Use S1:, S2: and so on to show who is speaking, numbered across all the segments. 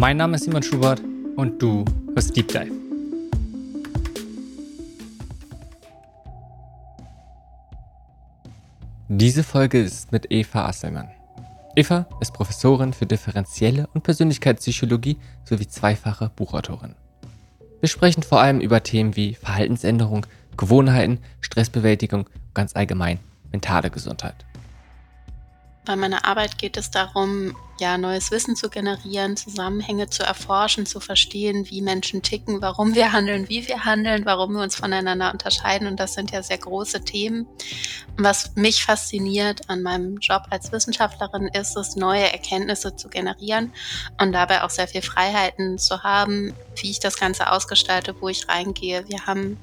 S1: Mein Name ist Simon Schubert und du hörst Deep Dive. Diese Folge ist mit Eva Asselmann. Eva ist Professorin für differenzielle und Persönlichkeitspsychologie sowie zweifache Buchautorin. Wir sprechen vor allem über Themen wie Verhaltensänderung, Gewohnheiten, Stressbewältigung und ganz allgemein mentale Gesundheit.
S2: Bei meiner Arbeit geht es darum, ja, neues Wissen zu generieren, Zusammenhänge zu erforschen, zu verstehen, wie Menschen ticken, warum wir handeln, wie wir handeln, warum wir uns voneinander unterscheiden. Und das sind ja sehr große Themen. Was mich fasziniert an meinem Job als Wissenschaftlerin ist es, neue Erkenntnisse zu generieren und dabei auch sehr viel Freiheiten zu haben, wie ich das Ganze ausgestalte, wo ich reingehe. Wir haben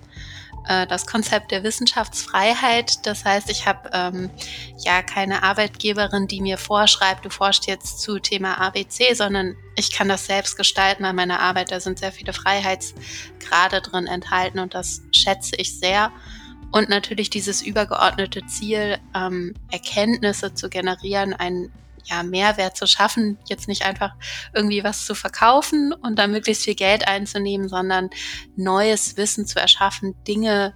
S2: äh, das Konzept der Wissenschaftsfreiheit. Das heißt, ich habe ähm, ja keine Arbeitgeberin, die mir vorschreibt, du forschst jetzt zu Thema ABC, sondern ich kann das selbst gestalten an meiner Arbeit. Da sind sehr viele Freiheitsgrade drin enthalten und das schätze ich sehr. Und natürlich dieses übergeordnete Ziel, ähm, Erkenntnisse zu generieren, ein ja, Mehrwert zu schaffen, jetzt nicht einfach irgendwie was zu verkaufen und dann möglichst viel Geld einzunehmen, sondern neues Wissen zu erschaffen, Dinge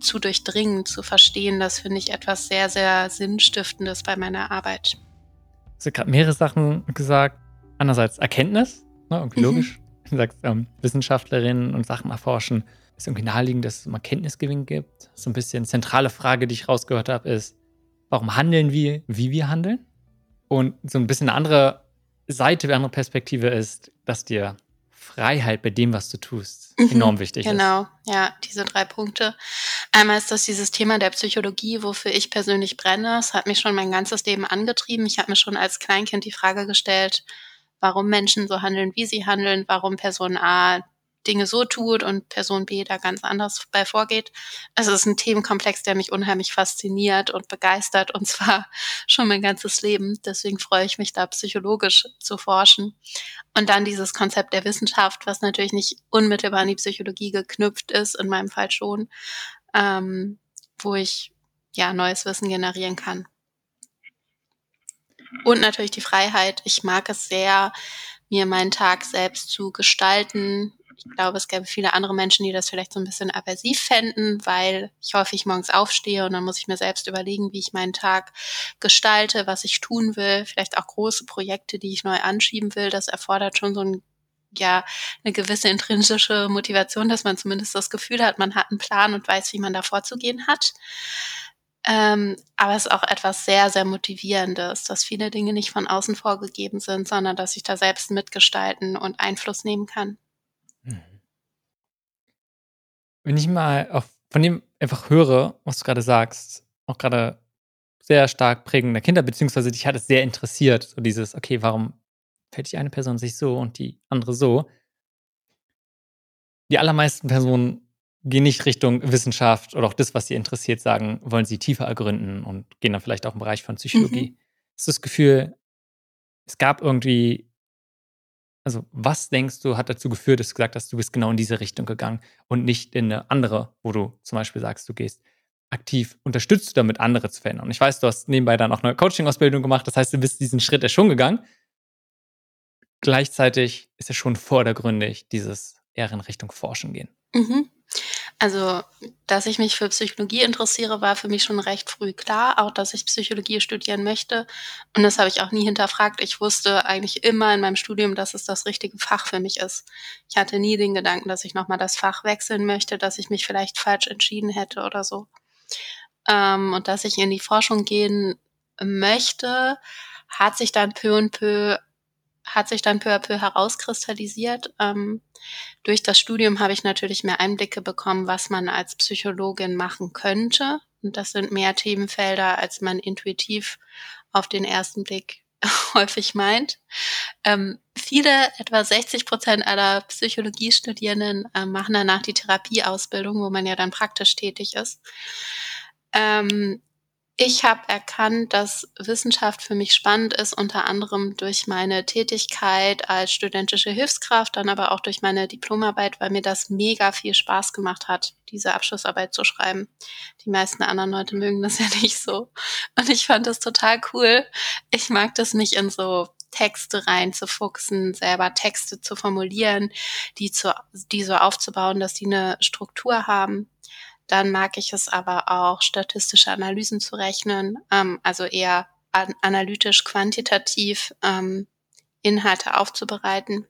S2: zu durchdringen, zu verstehen, das finde ich etwas sehr, sehr Sinnstiftendes bei meiner Arbeit.
S1: Du hast gerade mehrere Sachen gesagt. Einerseits Erkenntnis, ne, irgendwie mhm. logisch. Du sagst, ähm, Wissenschaftlerinnen und Sachen erforschen, ist irgendwie naheliegend, dass es immer Kenntnisgewinn gibt. So ein bisschen zentrale Frage, die ich rausgehört habe, ist, warum handeln wir, wie wir handeln? Und so ein bisschen eine andere Seite, eine andere Perspektive ist, dass dir Freiheit bei dem, was du tust, mhm, enorm wichtig
S2: genau. ist. Genau, ja, diese drei Punkte. Einmal ist das dieses Thema der Psychologie, wofür ich persönlich brenne. Es hat mich schon mein ganzes Leben angetrieben. Ich habe mir schon als Kleinkind die Frage gestellt, warum Menschen so handeln, wie sie handeln, warum Person A Dinge so tut und Person B da ganz anders bei vorgeht. Also es ist ein Themenkomplex, der mich unheimlich fasziniert und begeistert und zwar schon mein ganzes Leben. Deswegen freue ich mich da psychologisch zu forschen. Und dann dieses Konzept der Wissenschaft, was natürlich nicht unmittelbar an die Psychologie geknüpft ist, in meinem Fall schon, ähm, wo ich ja neues Wissen generieren kann. Und natürlich die Freiheit. Ich mag es sehr, mir meinen Tag selbst zu gestalten, ich glaube, es gäbe viele andere Menschen, die das vielleicht so ein bisschen aversiv fänden, weil ich häufig morgens aufstehe und dann muss ich mir selbst überlegen, wie ich meinen Tag gestalte, was ich tun will, vielleicht auch große Projekte, die ich neu anschieben will. Das erfordert schon so ein ja eine gewisse intrinsische Motivation, dass man zumindest das Gefühl hat, man hat einen Plan und weiß, wie man da vorzugehen hat. Ähm, aber es ist auch etwas sehr, sehr Motivierendes, dass viele Dinge nicht von außen vorgegeben sind, sondern dass ich da selbst mitgestalten und Einfluss nehmen kann.
S1: Wenn ich mal auf, von dem einfach höre, was du gerade sagst, auch gerade sehr stark prägender Kinder, beziehungsweise dich hat es sehr interessiert, so dieses, okay, warum fällt die eine Person sich so und die andere so? Die allermeisten Personen gehen nicht Richtung Wissenschaft oder auch das, was sie interessiert, sagen, wollen sie tiefer ergründen und gehen dann vielleicht auch im Bereich von Psychologie. Mhm. Hast du das Gefühl, es gab irgendwie also, was denkst du, hat dazu geführt, dass du gesagt hast, du bist genau in diese Richtung gegangen und nicht in eine andere, wo du zum Beispiel sagst, du gehst aktiv, unterstützt du damit, andere zu verändern? Und ich weiß, du hast nebenbei dann auch eine Coaching-Ausbildung gemacht, das heißt, du bist diesen Schritt ja schon gegangen. Gleichzeitig ist es schon vordergründig, dieses eher in Richtung Forschen gehen.
S2: Mhm. Also, dass ich mich für Psychologie interessiere, war für mich schon recht früh klar, auch dass ich Psychologie studieren möchte. Und das habe ich auch nie hinterfragt. Ich wusste eigentlich immer in meinem Studium, dass es das richtige Fach für mich ist. Ich hatte nie den Gedanken, dass ich nochmal das Fach wechseln möchte, dass ich mich vielleicht falsch entschieden hätte oder so. Ähm, und dass ich in die Forschung gehen möchte, hat sich dann peu und peu hat sich dann peu à peu herauskristallisiert. Ähm, durch das Studium habe ich natürlich mehr Einblicke bekommen, was man als Psychologin machen könnte. Und das sind mehr Themenfelder, als man intuitiv auf den ersten Blick häufig meint. Ähm, viele, etwa 60 Prozent aller Psychologiestudierenden äh, machen danach die Therapieausbildung, wo man ja dann praktisch tätig ist. Ähm, ich habe erkannt, dass Wissenschaft für mich spannend ist, unter anderem durch meine Tätigkeit als studentische Hilfskraft, dann aber auch durch meine Diplomarbeit, weil mir das mega viel Spaß gemacht hat, diese Abschlussarbeit zu schreiben. Die meisten anderen Leute mögen das ja nicht so. Und ich fand das total cool. Ich mag das, mich in so Texte reinzufuchsen, selber Texte zu formulieren, die, zu, die so aufzubauen, dass die eine Struktur haben. Dann mag ich es aber auch, statistische Analysen zu rechnen, ähm, also eher an, analytisch, quantitativ ähm, Inhalte aufzubereiten.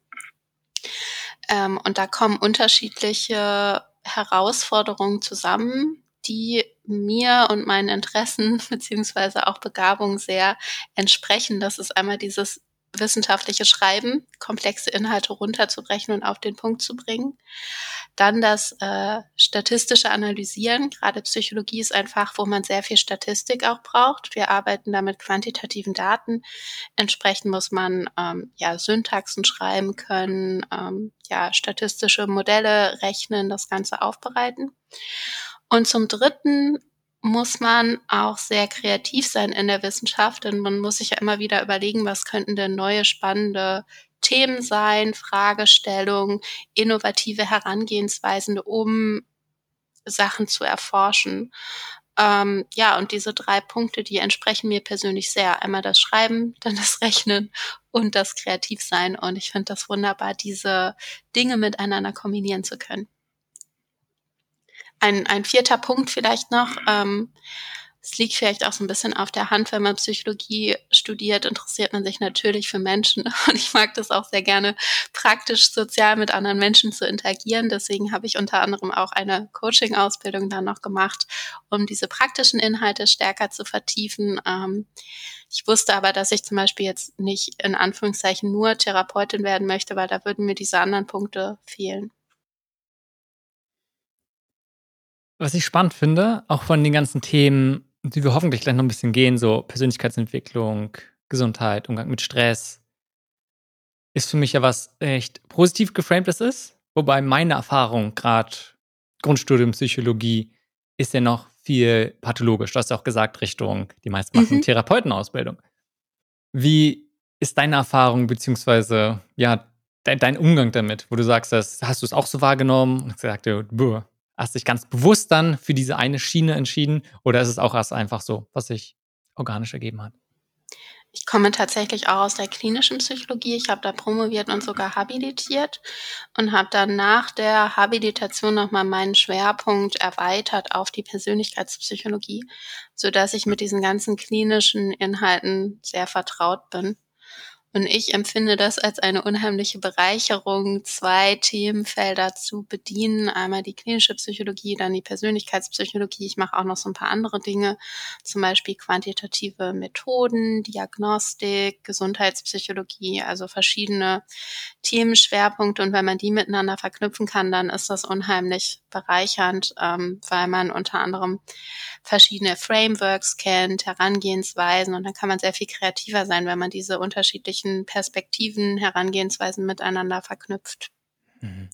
S2: Ähm, und da kommen unterschiedliche Herausforderungen zusammen, die mir und meinen Interessen beziehungsweise auch Begabungen sehr entsprechen. Das ist einmal dieses wissenschaftliche Schreiben, komplexe Inhalte runterzubrechen und auf den Punkt zu bringen. Dann das äh, statistische Analysieren. Gerade Psychologie ist ein Fach, wo man sehr viel Statistik auch braucht. Wir arbeiten da mit quantitativen Daten. Entsprechend muss man ähm, ja Syntaxen schreiben können, ähm, ja statistische Modelle rechnen, das Ganze aufbereiten. Und zum Dritten muss man auch sehr kreativ sein in der Wissenschaft, denn man muss sich ja immer wieder überlegen, was könnten denn neue spannende Themen sein, Fragestellungen, innovative Herangehensweisen, um Sachen zu erforschen. Ähm, ja, und diese drei Punkte, die entsprechen mir persönlich sehr. Einmal das Schreiben, dann das Rechnen und das Kreativsein. Und ich finde das wunderbar, diese Dinge miteinander kombinieren zu können ein, ein vierter Punkt vielleicht noch. Ähm, es liegt vielleicht auch so ein bisschen auf der Hand, wenn man Psychologie studiert, interessiert man sich natürlich für Menschen. Und ich mag das auch sehr gerne, praktisch sozial mit anderen Menschen zu interagieren. Deswegen habe ich unter anderem auch eine Coaching-Ausbildung dann noch gemacht, um diese praktischen Inhalte stärker zu vertiefen. Ähm, ich wusste aber, dass ich zum Beispiel jetzt nicht in Anführungszeichen nur Therapeutin werden möchte, weil da würden mir diese anderen Punkte fehlen.
S1: Was ich spannend finde, auch von den ganzen Themen, die wir hoffentlich gleich noch ein bisschen gehen, so Persönlichkeitsentwicklung, Gesundheit, Umgang mit Stress, ist für mich ja was echt positiv geframtes ist. Wobei meine Erfahrung, gerade Grundstudium Psychologie, ist ja noch viel pathologisch. Du hast ja auch gesagt, Richtung, die meisten machen mhm. Therapeutenausbildung. Wie ist deine Erfahrung, beziehungsweise ja, dein, dein, Umgang damit, wo du sagst, das, hast du es auch so wahrgenommen und gesagt, boah, Hast du dich ganz bewusst dann für diese eine Schiene entschieden oder ist es auch erst einfach so, was sich organisch ergeben hat?
S2: Ich komme tatsächlich auch aus der klinischen Psychologie. Ich habe da promoviert und sogar habilitiert und habe dann nach der Habilitation nochmal meinen Schwerpunkt erweitert auf die Persönlichkeitspsychologie, sodass ich mit diesen ganzen klinischen Inhalten sehr vertraut bin. Und ich empfinde das als eine unheimliche Bereicherung, zwei Themenfelder zu bedienen. Einmal die klinische Psychologie, dann die Persönlichkeitspsychologie. Ich mache auch noch so ein paar andere Dinge, zum Beispiel quantitative Methoden, Diagnostik, Gesundheitspsychologie, also verschiedene Themenschwerpunkte. Und wenn man die miteinander verknüpfen kann, dann ist das unheimlich bereichernd, ähm, weil man unter anderem verschiedene Frameworks kennt, Herangehensweisen und dann kann man sehr viel kreativer sein, wenn man diese unterschiedlichen Perspektiven, Herangehensweisen miteinander verknüpft. Mhm.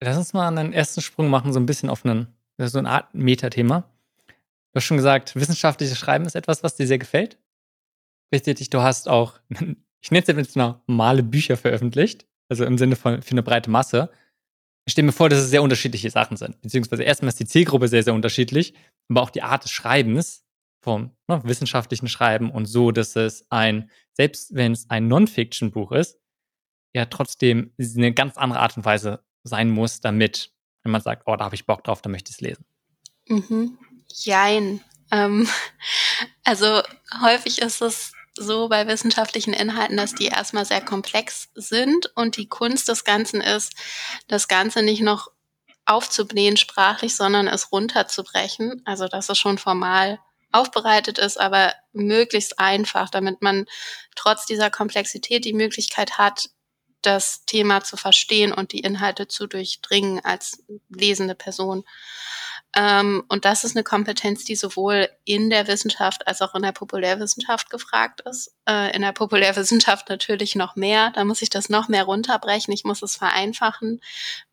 S1: Lass uns mal einen ersten Sprung machen, so ein bisschen auf einen, so eine Art Metathema. Du hast schon gesagt, wissenschaftliches Schreiben ist etwas, was dir sehr gefällt. Richtig, du hast auch, ich nenne es jetzt normale Bücher veröffentlicht, also im Sinne von für eine breite Masse. Ich stelle mir vor, dass es sehr unterschiedliche Sachen sind. Beziehungsweise erstmal ist die Zielgruppe sehr, sehr unterschiedlich, aber auch die Art des Schreibens vom ne, wissenschaftlichen Schreiben und so, dass es ein, selbst wenn es ein Non-Fiction-Buch ist, ja trotzdem eine ganz andere Art und Weise sein muss, damit, wenn man sagt, oh, da habe ich Bock drauf, da möchte ich es lesen.
S2: Mhm. Jein. Ähm, also häufig ist es so bei wissenschaftlichen Inhalten, dass die erstmal sehr komplex sind und die Kunst des Ganzen ist, das Ganze nicht noch aufzublähen sprachlich, sondern es runterzubrechen. Also dass es schon formal aufbereitet ist, aber möglichst einfach, damit man trotz dieser Komplexität die Möglichkeit hat, das Thema zu verstehen und die Inhalte zu durchdringen als lesende Person. Ähm, und das ist eine Kompetenz, die sowohl in der Wissenschaft als auch in der Populärwissenschaft gefragt ist. Äh, in der Populärwissenschaft natürlich noch mehr. Da muss ich das noch mehr runterbrechen. Ich muss es vereinfachen.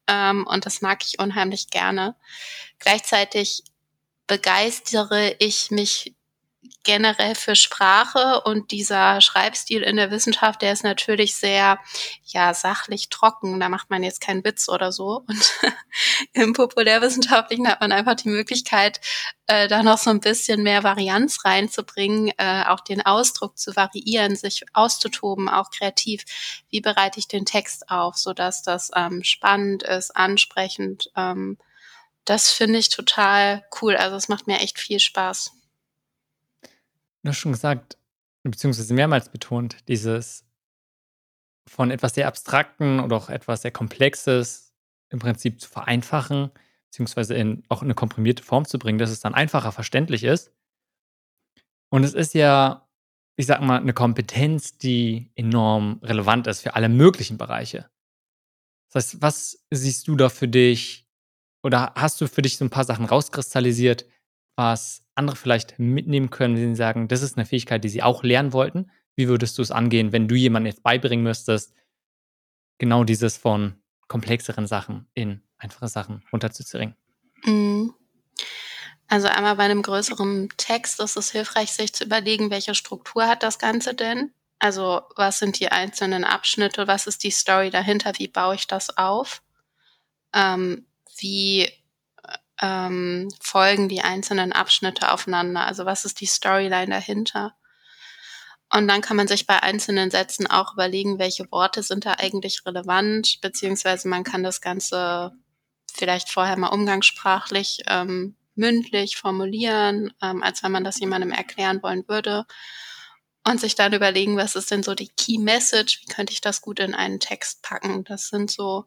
S2: Ähm, und das mag ich unheimlich gerne. Gleichzeitig begeistere ich mich generell für Sprache und dieser Schreibstil in der Wissenschaft, der ist natürlich sehr, ja, sachlich trocken. Da macht man jetzt keinen Witz oder so. Und im Populärwissenschaftlichen hat man einfach die Möglichkeit, äh, da noch so ein bisschen mehr Varianz reinzubringen, äh, auch den Ausdruck zu variieren, sich auszutoben, auch kreativ. Wie bereite ich den Text auf, sodass das ähm, spannend ist, ansprechend. Ähm, das finde ich total cool. Also es macht mir echt viel Spaß.
S1: Du hast schon gesagt, beziehungsweise mehrmals betont, dieses von etwas sehr Abstrakten oder auch etwas sehr Komplexes im Prinzip zu vereinfachen, beziehungsweise in, auch in eine komprimierte Form zu bringen, dass es dann einfacher verständlich ist. Und es ist ja, ich sag mal, eine Kompetenz, die enorm relevant ist für alle möglichen Bereiche. Das heißt, was siehst du da für dich oder hast du für dich so ein paar Sachen rauskristallisiert, was andere vielleicht mitnehmen können, wenn sie sagen, das ist eine Fähigkeit, die sie auch lernen wollten? Wie würdest du es angehen, wenn du jemandem jetzt beibringen müsstest, genau dieses von komplexeren Sachen in einfache Sachen runterzuzeringen?
S2: Mhm. Also einmal bei einem größeren Text ist es hilfreich, sich zu überlegen, welche Struktur hat das Ganze denn? Also was sind die einzelnen Abschnitte? Was ist die Story dahinter? Wie baue ich das auf? Ähm, wie ähm, folgen die einzelnen Abschnitte aufeinander? Also was ist die Storyline dahinter? Und dann kann man sich bei einzelnen Sätzen auch überlegen, welche Worte sind da eigentlich relevant, beziehungsweise man kann das Ganze vielleicht vorher mal umgangssprachlich ähm, mündlich formulieren, ähm, als wenn man das jemandem erklären wollen würde. Und sich dann überlegen, was ist denn so die Key Message, wie könnte ich das gut in einen Text packen. Das sind so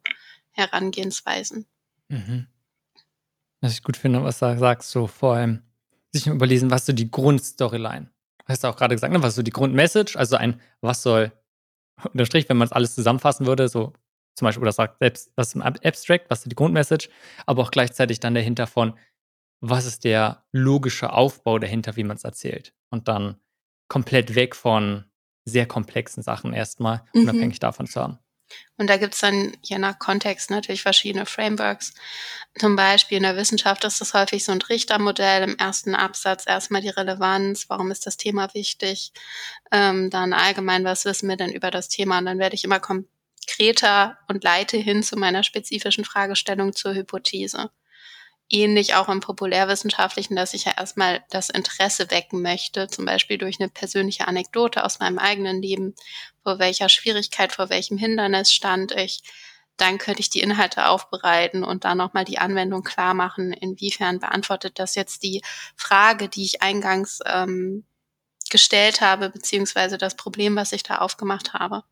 S2: Herangehensweisen. Mhm.
S1: Was ich gut finde, was du sagst, so vor allem sich überlesen, was so die Grundstoryline. Hast du auch gerade gesagt, ne? was so die Grundmessage, also ein, was soll, unterstrich, wenn man es alles zusammenfassen würde, so zum Beispiel, oder sagt selbst, was im Abstract, was ist die Grundmessage, aber auch gleichzeitig dann dahinter von, was ist der logische Aufbau dahinter, wie man es erzählt. Und dann komplett weg von sehr komplexen Sachen erstmal, mhm. unabhängig davon zu haben.
S2: Und da gibt es dann je nach Kontext natürlich verschiedene Frameworks. Zum Beispiel in der Wissenschaft ist das häufig so ein Richtermodell. Im ersten Absatz erstmal die Relevanz, warum ist das Thema wichtig, ähm, dann allgemein, was wissen wir denn über das Thema. Und dann werde ich immer konkreter und leite hin zu meiner spezifischen Fragestellung zur Hypothese ähnlich auch im Populärwissenschaftlichen, dass ich ja erstmal das Interesse wecken möchte, zum Beispiel durch eine persönliche Anekdote aus meinem eigenen Leben, vor welcher Schwierigkeit, vor welchem Hindernis stand ich. Dann könnte ich die Inhalte aufbereiten und dann nochmal die Anwendung klar machen, inwiefern beantwortet das jetzt die Frage, die ich eingangs ähm, gestellt habe, beziehungsweise das Problem, was ich da aufgemacht habe.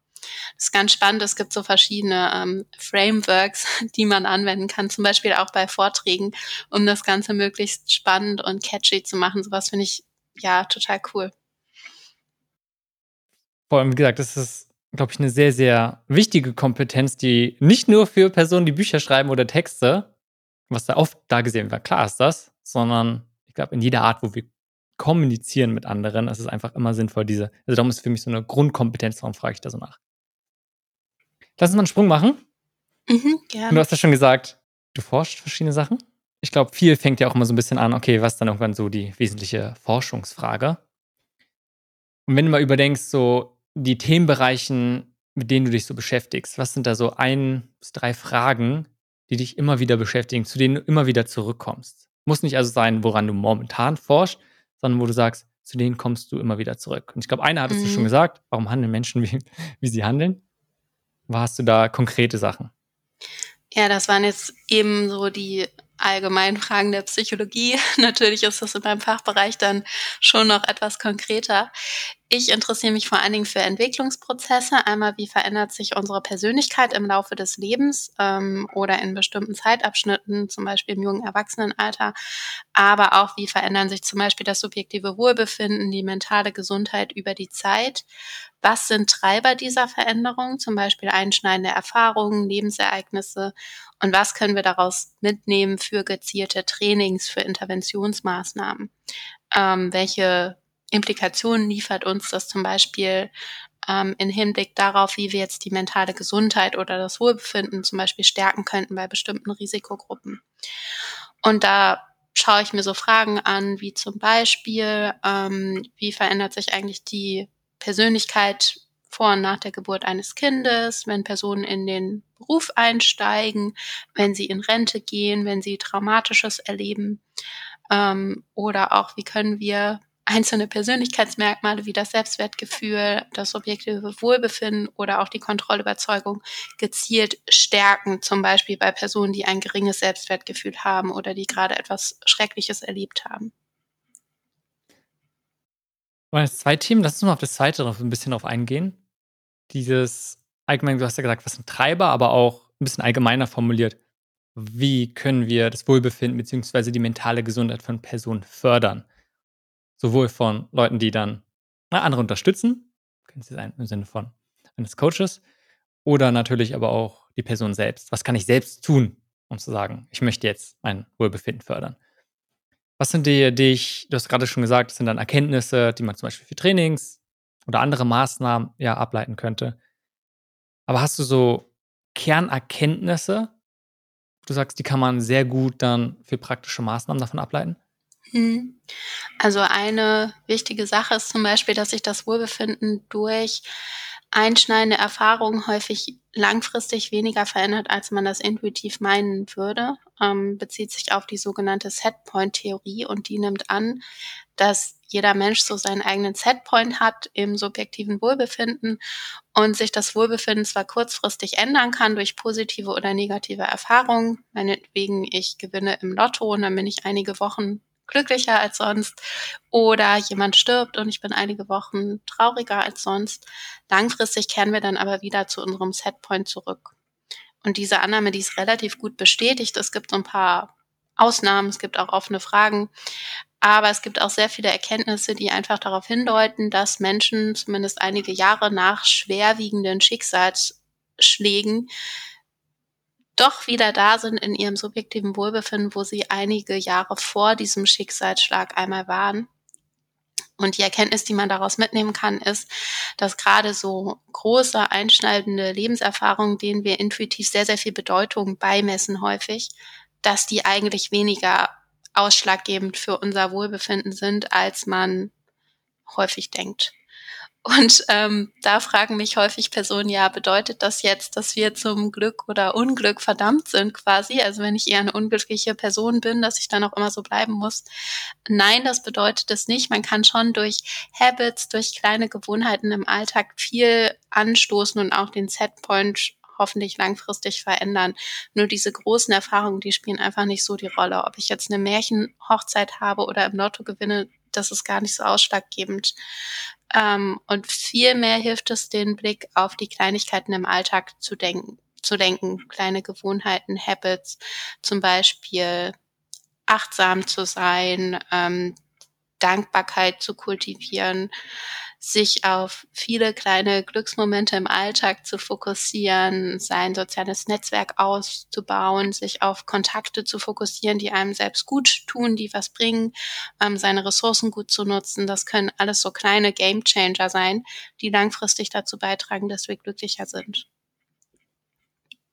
S2: Das ist ganz spannend. Es gibt so verschiedene ähm, Frameworks, die man anwenden kann, zum Beispiel auch bei Vorträgen, um das Ganze möglichst spannend und catchy zu machen. Sowas finde ich ja total cool.
S1: Vor allem, wie gesagt, das ist, glaube ich, eine sehr, sehr wichtige Kompetenz, die nicht nur für Personen, die Bücher schreiben oder Texte, was da oft da gesehen wird, klar ist das, sondern ich glaube, in jeder Art, wo wir kommunizieren mit anderen, ist es einfach immer sinnvoll, diese, also darum ist für mich so eine Grundkompetenz, darum frage ich da so nach. Lass uns mal einen Sprung machen. Mhm, gerne. Du hast ja schon gesagt, du forschst verschiedene Sachen. Ich glaube, viel fängt ja auch immer so ein bisschen an, okay, was ist dann irgendwann so die wesentliche Forschungsfrage? Und wenn du mal überdenkst, so die Themenbereichen, mit denen du dich so beschäftigst, was sind da so ein bis drei Fragen, die dich immer wieder beschäftigen, zu denen du immer wieder zurückkommst? Muss nicht also sein, woran du momentan forschst, sondern wo du sagst, zu denen kommst du immer wieder zurück. Und ich glaube, eine hattest mhm. du schon gesagt, warum handeln Menschen, wie, wie sie handeln? Hast du da konkrete Sachen?
S2: Ja, das waren jetzt eben so die allgemeinen Fragen der Psychologie. Natürlich ist das in meinem Fachbereich dann schon noch etwas konkreter. Ich interessiere mich vor allen Dingen für Entwicklungsprozesse. Einmal, wie verändert sich unsere Persönlichkeit im Laufe des Lebens ähm, oder in bestimmten Zeitabschnitten, zum Beispiel im jungen Erwachsenenalter. Aber auch, wie verändern sich zum Beispiel das subjektive Wohlbefinden, die mentale Gesundheit über die Zeit. Was sind Treiber dieser Veränderung, zum Beispiel einschneidende Erfahrungen, Lebensereignisse und was können wir daraus mitnehmen für gezielte Trainings, für Interventionsmaßnahmen? Ähm, welche Implikationen liefert uns das zum Beispiel ähm, in Hinblick darauf, wie wir jetzt die mentale Gesundheit oder das Wohlbefinden zum Beispiel stärken könnten bei bestimmten Risikogruppen? Und da schaue ich mir so Fragen an, wie zum Beispiel, ähm, wie verändert sich eigentlich die Persönlichkeit vor und nach der Geburt eines Kindes, wenn Personen in den Beruf einsteigen, wenn sie in Rente gehen, wenn sie Traumatisches erleben. Ähm, oder auch, wie können wir einzelne Persönlichkeitsmerkmale wie das Selbstwertgefühl, das subjektive Wohlbefinden oder auch die Kontrollüberzeugung gezielt stärken, zum Beispiel bei Personen, die ein geringes Selbstwertgefühl haben oder die gerade etwas Schreckliches erlebt haben.
S1: Jetzt zwei Themen, lass uns mal auf das zweite noch ein bisschen drauf eingehen. Dieses allgemein, du hast ja gesagt, was sind Treiber, aber auch ein bisschen allgemeiner formuliert. Wie können wir das Wohlbefinden bzw. die mentale Gesundheit von Personen fördern? Sowohl von Leuten, die dann andere unterstützen, können sie sein im Sinne von eines Coaches, oder natürlich aber auch die Person selbst. Was kann ich selbst tun, um zu sagen, ich möchte jetzt mein Wohlbefinden fördern? Was sind die, die ich, du hast gerade schon gesagt, das sind dann Erkenntnisse, die man zum Beispiel für Trainings oder andere Maßnahmen ja ableiten könnte. Aber hast du so Kernerkenntnisse, du sagst, die kann man sehr gut dann für praktische Maßnahmen davon ableiten?
S2: Mhm. Also eine wichtige Sache ist zum Beispiel, dass sich das Wohlbefinden durch einschneidende Erfahrungen häufig langfristig weniger verändert, als man das intuitiv meinen würde, ähm, bezieht sich auf die sogenannte Setpoint-Theorie und die nimmt an, dass jeder Mensch so seinen eigenen Setpoint hat im subjektiven Wohlbefinden und sich das Wohlbefinden zwar kurzfristig ändern kann durch positive oder negative Erfahrungen, meinetwegen ich gewinne im Lotto und dann bin ich einige Wochen glücklicher als sonst oder jemand stirbt und ich bin einige Wochen trauriger als sonst. Langfristig kehren wir dann aber wieder zu unserem Setpoint zurück. Und diese Annahme, die ist relativ gut bestätigt. Es gibt so ein paar Ausnahmen, es gibt auch offene Fragen, aber es gibt auch sehr viele Erkenntnisse, die einfach darauf hindeuten, dass Menschen zumindest einige Jahre nach schwerwiegenden Schicksalsschlägen doch wieder da sind in ihrem subjektiven Wohlbefinden, wo sie einige Jahre vor diesem Schicksalsschlag einmal waren. Und die Erkenntnis, die man daraus mitnehmen kann, ist, dass gerade so große, einschneidende Lebenserfahrungen, denen wir intuitiv sehr, sehr viel Bedeutung beimessen häufig, dass die eigentlich weniger ausschlaggebend für unser Wohlbefinden sind, als man häufig denkt. Und ähm, da fragen mich häufig Personen, ja, bedeutet das jetzt, dass wir zum Glück oder Unglück verdammt sind quasi? Also wenn ich eher eine unglückliche Person bin, dass ich dann auch immer so bleiben muss. Nein, das bedeutet es nicht. Man kann schon durch Habits, durch kleine Gewohnheiten im Alltag viel anstoßen und auch den Setpoint hoffentlich langfristig verändern. Nur diese großen Erfahrungen, die spielen einfach nicht so die Rolle. Ob ich jetzt eine Märchenhochzeit habe oder im Lotto gewinne, das ist gar nicht so ausschlaggebend. Ähm, und vielmehr hilft es, den Blick auf die Kleinigkeiten im Alltag zu denken, zu denken, kleine Gewohnheiten, Habits, zum Beispiel achtsam zu sein, ähm, Dankbarkeit zu kultivieren, sich auf viele kleine Glücksmomente im Alltag zu fokussieren, sein soziales Netzwerk auszubauen, sich auf Kontakte zu fokussieren, die einem selbst gut tun, die was bringen, ähm, seine Ressourcen gut zu nutzen. Das können alles so kleine Game Changer sein, die langfristig dazu beitragen, dass wir glücklicher sind.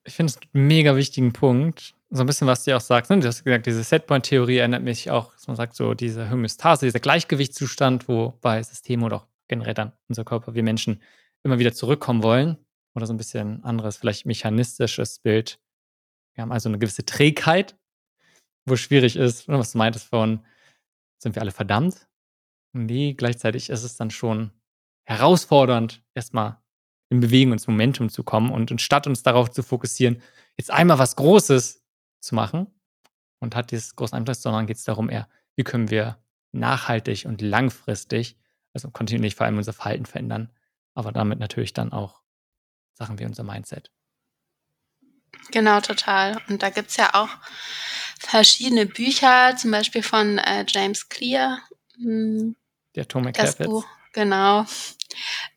S1: Ich finde es einen mega wichtigen Punkt. So ein bisschen, was du auch sagst. Ne? Du hast gesagt, diese Setpoint-Theorie erinnert mich auch, dass man sagt, so diese Homöostase, dieser Gleichgewichtszustand, wo bei Systemen oder auch generell dann unser Körper, wir Menschen immer wieder zurückkommen wollen. Oder so ein bisschen anderes, vielleicht mechanistisches Bild. Wir haben also eine gewisse Trägheit, wo es schwierig ist, was du meintest von, sind wir alle verdammt? Nee, gleichzeitig ist es dann schon herausfordernd, erstmal in Bewegung ins Momentum zu kommen und anstatt uns darauf zu fokussieren, jetzt einmal was Großes zu machen und hat dieses große Einfluss, sondern geht es darum eher, wie können wir nachhaltig und langfristig also kontinuierlich vor allem unser Verhalten verändern, aber damit natürlich dann auch Sachen wie unser Mindset.
S2: Genau, total. Und da gibt es ja auch verschiedene Bücher, zum Beispiel von äh, James Clear.
S1: Hm, Die Atomic das Habits. Buch,
S2: genau.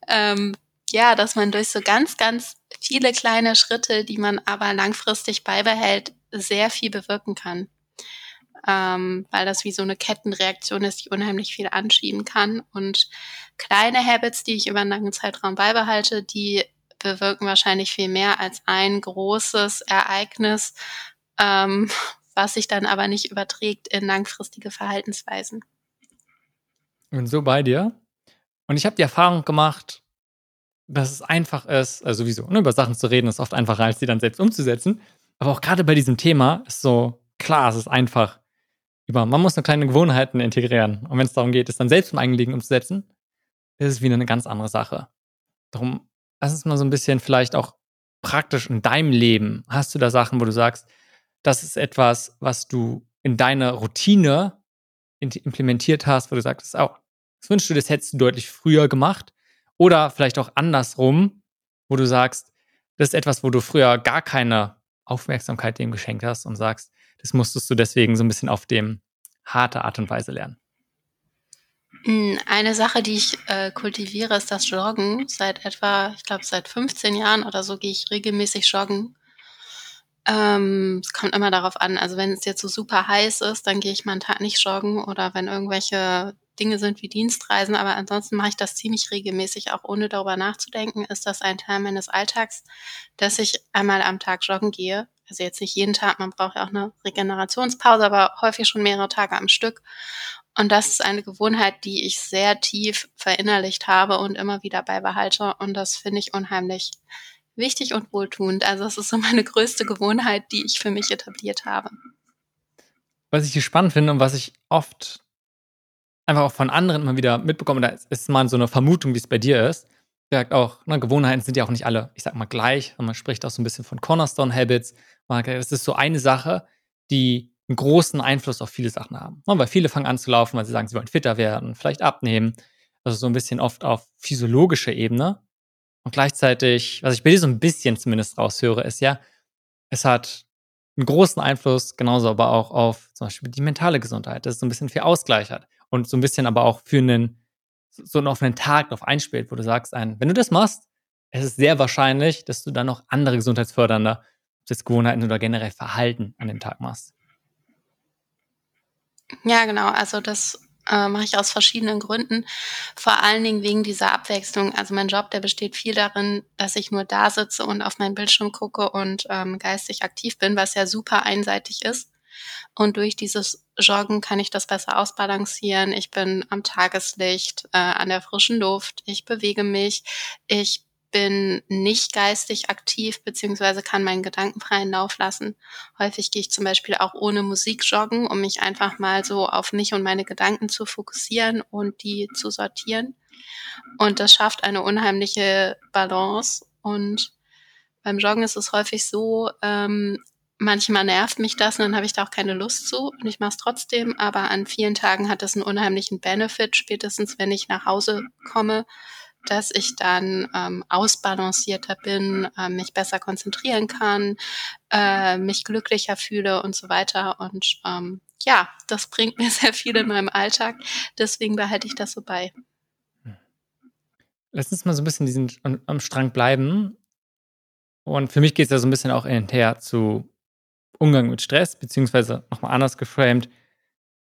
S2: Ähm, ja, dass man durch so ganz, ganz viele kleine Schritte, die man aber langfristig beibehält, sehr viel bewirken kann ähm, weil das wie so eine Kettenreaktion ist, die unheimlich viel anschieben kann. Und kleine Habits, die ich über einen langen Zeitraum beibehalte, die bewirken wahrscheinlich viel mehr als ein großes Ereignis, ähm, was sich dann aber nicht überträgt in langfristige Verhaltensweisen.
S1: Bin so bei dir. Und ich habe die Erfahrung gemacht, dass es einfach ist, also sowieso, ne, über Sachen zu reden, ist oft einfacher, als sie dann selbst umzusetzen. Aber auch gerade bei diesem Thema ist so, klar, es ist einfach. Über, man muss nur kleine Gewohnheiten integrieren. Und wenn es darum geht, es dann selbst im Eigenleben umzusetzen, ist es wieder eine ganz andere Sache. Darum, lass uns mal so ein bisschen vielleicht auch praktisch in deinem Leben. Hast du da Sachen, wo du sagst, das ist etwas, was du in deine Routine implementiert hast, wo du sagst, oh, das wünschst du, das hättest du deutlich früher gemacht. Oder vielleicht auch andersrum, wo du sagst, das ist etwas, wo du früher gar keine Aufmerksamkeit dem geschenkt hast und sagst, das musstest du deswegen so ein bisschen auf dem harte Art und Weise lernen.
S2: Hm, eine Sache, die ich äh, kultiviere, ist das Joggen. Seit etwa, ich glaube, seit 15 Jahren oder so gehe ich regelmäßig joggen. Ähm, es kommt immer darauf an. Also wenn es jetzt so super heiß ist, dann gehe ich mal einen Tag nicht joggen oder wenn irgendwelche Dinge sind wie Dienstreisen, aber ansonsten mache ich das ziemlich regelmäßig, auch ohne darüber nachzudenken, ist das ein Teil meines Alltags, dass ich einmal am Tag joggen gehe. Also jetzt nicht jeden Tag, man braucht ja auch eine Regenerationspause, aber häufig schon mehrere Tage am Stück. Und das ist eine Gewohnheit, die ich sehr tief verinnerlicht habe und immer wieder beibehalte. Und das finde ich unheimlich wichtig und wohltuend. Also es ist so meine größte Gewohnheit, die ich für mich etabliert habe.
S1: Was ich hier spannend finde und was ich oft einfach auch von anderen immer wieder mitbekomme, da ist mal so eine Vermutung, wie es bei dir ist. Sagt auch, ne, Gewohnheiten sind ja auch nicht alle, ich sag mal, gleich. Man spricht auch so ein bisschen von Cornerstone Habits. Das ist so eine Sache, die einen großen Einfluss auf viele Sachen haben. Ne, weil viele fangen an zu laufen, weil sie sagen, sie wollen fitter werden, vielleicht abnehmen. Also so ein bisschen oft auf physiologischer Ebene. Und gleichzeitig, was ich bei dir so ein bisschen zumindest raushöre, ist ja, es hat einen großen Einfluss, genauso aber auch auf zum Beispiel die mentale Gesundheit, dass es so ein bisschen viel Ausgleich hat und so ein bisschen aber auch für einen, so auf einen Tag noch einspielt, wo du sagst, ein, wenn du das machst, es ist sehr wahrscheinlich, dass du dann noch andere gesundheitsfördernde Gewohnheiten oder generell Verhalten an dem Tag machst.
S2: Ja, genau. Also das äh, mache ich aus verschiedenen Gründen. Vor allen Dingen wegen dieser Abwechslung. Also mein Job, der besteht viel darin, dass ich nur da sitze und auf meinen Bildschirm gucke und ähm, geistig aktiv bin, was ja super einseitig ist. Und durch dieses Joggen kann ich das besser ausbalancieren. Ich bin am Tageslicht, äh, an der frischen Luft, ich bewege mich, ich bin nicht geistig aktiv, beziehungsweise kann meinen Gedanken freien Lauf lassen. Häufig gehe ich zum Beispiel auch ohne Musik joggen, um mich einfach mal so auf mich und meine Gedanken zu fokussieren und die zu sortieren. Und das schafft eine unheimliche Balance. Und beim Joggen ist es häufig so, ähm, manchmal nervt mich das und dann habe ich da auch keine Lust zu und ich mache es trotzdem, aber an vielen Tagen hat es einen unheimlichen Benefit, spätestens wenn ich nach Hause komme, dass ich dann ähm, ausbalancierter bin, äh, mich besser konzentrieren kann, äh, mich glücklicher fühle und so weiter. Und ähm, ja, das bringt mir sehr viel in meinem Alltag. Deswegen behalte ich das so bei.
S1: Lass uns mal so ein bisschen diesen am Strang bleiben. Und für mich geht es ja so ein bisschen auch hinterher zu Umgang mit Stress, beziehungsweise nochmal anders geframed,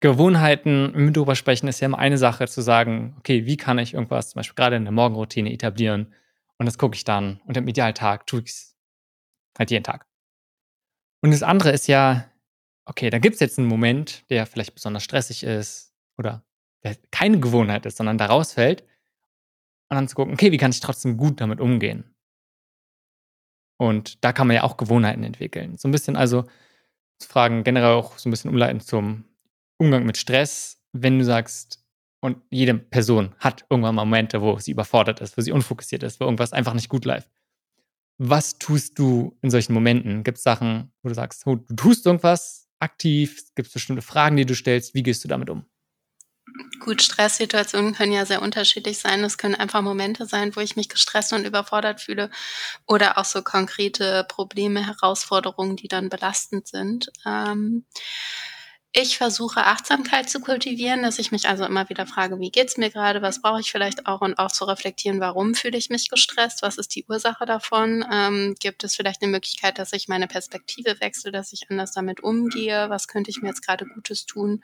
S1: Gewohnheiten, wenn wir darüber sprechen, ist ja immer eine Sache zu sagen, okay, wie kann ich irgendwas zum Beispiel gerade in der Morgenroutine etablieren und das gucke ich dann und im Idealtag tue ich es halt jeden Tag. Und das andere ist ja, okay, da gibt es jetzt einen Moment, der vielleicht besonders stressig ist oder der keine Gewohnheit ist, sondern da rausfällt und dann zu gucken, okay, wie kann ich trotzdem gut damit umgehen? Und da kann man ja auch Gewohnheiten entwickeln. So ein bisschen also zu fragen, generell auch so ein bisschen umleiten zum Umgang mit Stress, wenn du sagst, und jede Person hat irgendwann mal Momente, wo sie überfordert ist, wo sie unfokussiert ist, wo irgendwas einfach nicht gut läuft. Was tust du in solchen Momenten? Gibt es Sachen, wo du sagst, oh, du tust irgendwas aktiv? Gibt es bestimmte Fragen, die du stellst? Wie gehst du damit um?
S2: Gut, Stresssituationen können ja sehr unterschiedlich sein. Es können einfach Momente sein, wo ich mich gestresst und überfordert fühle oder auch so konkrete Probleme, Herausforderungen, die dann belastend sind. Ähm, ich versuche Achtsamkeit zu kultivieren, dass ich mich also immer wieder frage, wie geht's mir gerade, was brauche ich vielleicht auch und auch zu reflektieren, warum fühle ich mich gestresst, was ist die Ursache davon, ähm, gibt es vielleicht eine Möglichkeit, dass ich meine Perspektive wechsle, dass ich anders damit umgehe, was könnte ich mir jetzt gerade Gutes tun.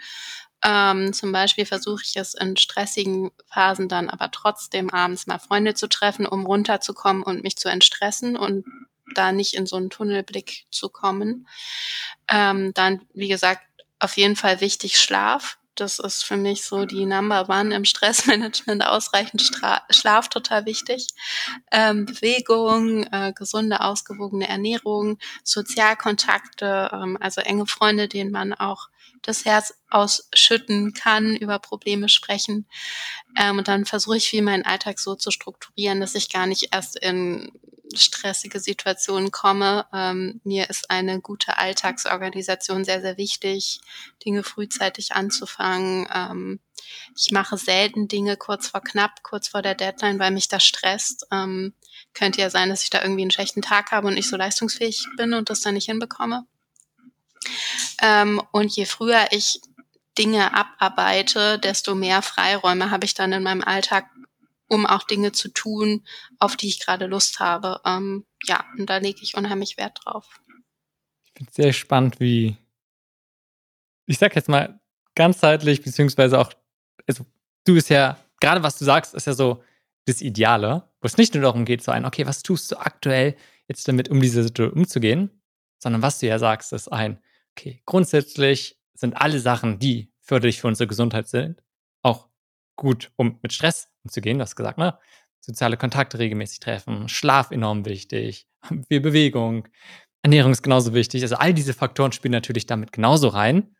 S2: Ähm, zum Beispiel versuche ich es in stressigen Phasen dann aber trotzdem abends mal Freunde zu treffen, um runterzukommen und mich zu entstressen und da nicht in so einen Tunnelblick zu kommen. Ähm, dann, wie gesagt, auf jeden Fall wichtig Schlaf. Das ist für mich so die Number One im Stressmanagement. Ausreichend Stra Schlaf total wichtig. Ähm, Bewegung, äh, gesunde, ausgewogene Ernährung, Sozialkontakte, ähm, also enge Freunde, denen man auch das Herz ausschütten kann, über Probleme sprechen. Ähm, und dann versuche ich viel meinen Alltag so zu strukturieren, dass ich gar nicht erst in stressige Situationen komme. Ähm, mir ist eine gute Alltagsorganisation sehr, sehr wichtig, Dinge frühzeitig anzufangen. Ähm, ich mache selten Dinge kurz vor knapp, kurz vor der Deadline, weil mich das stresst. Ähm, könnte ja sein, dass ich da irgendwie einen schlechten Tag habe und nicht so leistungsfähig bin und das dann nicht hinbekomme. Ähm, und je früher ich Dinge abarbeite, desto mehr Freiräume habe ich dann in meinem Alltag, um auch Dinge zu tun, auf die ich gerade Lust habe. Ähm, ja, und da lege ich unheimlich Wert drauf.
S1: Ich es sehr spannend, wie, ich sag jetzt mal, ganzheitlich, beziehungsweise auch, also du bist ja, gerade was du sagst, ist ja so das Ideale, wo es nicht nur darum geht, so ein, okay, was tust du aktuell jetzt damit, um diese Situation umzugehen, sondern was du ja sagst, ist ein, okay, grundsätzlich sind alle Sachen, die förderlich für unsere Gesundheit sind, auch gut, um mit Stress umzugehen. Du hast gesagt, ne? Soziale Kontakte regelmäßig treffen, Schlaf enorm wichtig, viel Bewegung, Ernährung ist genauso wichtig. Also all diese Faktoren spielen natürlich damit genauso rein.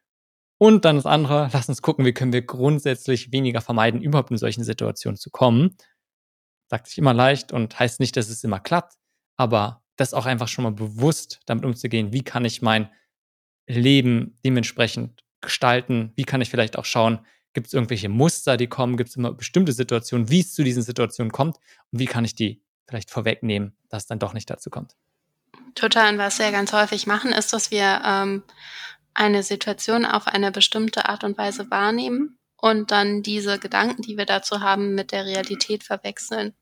S1: Und dann das andere, lass uns gucken, wie können wir grundsätzlich weniger vermeiden, überhaupt in solchen Situationen zu kommen. Sagt sich immer leicht und heißt nicht, dass es immer klappt, aber das auch einfach schon mal bewusst damit umzugehen, wie kann ich mein Leben dementsprechend gestalten? Wie kann ich vielleicht auch schauen, gibt es irgendwelche Muster, die kommen? Gibt es immer bestimmte Situationen, wie es zu diesen Situationen kommt? Und wie kann ich die vielleicht vorwegnehmen, dass es dann doch nicht dazu kommt?
S2: Total. Und was wir ganz häufig machen, ist, dass wir ähm, eine Situation auf eine bestimmte Art und Weise wahrnehmen und dann diese Gedanken, die wir dazu haben, mit der Realität verwechseln.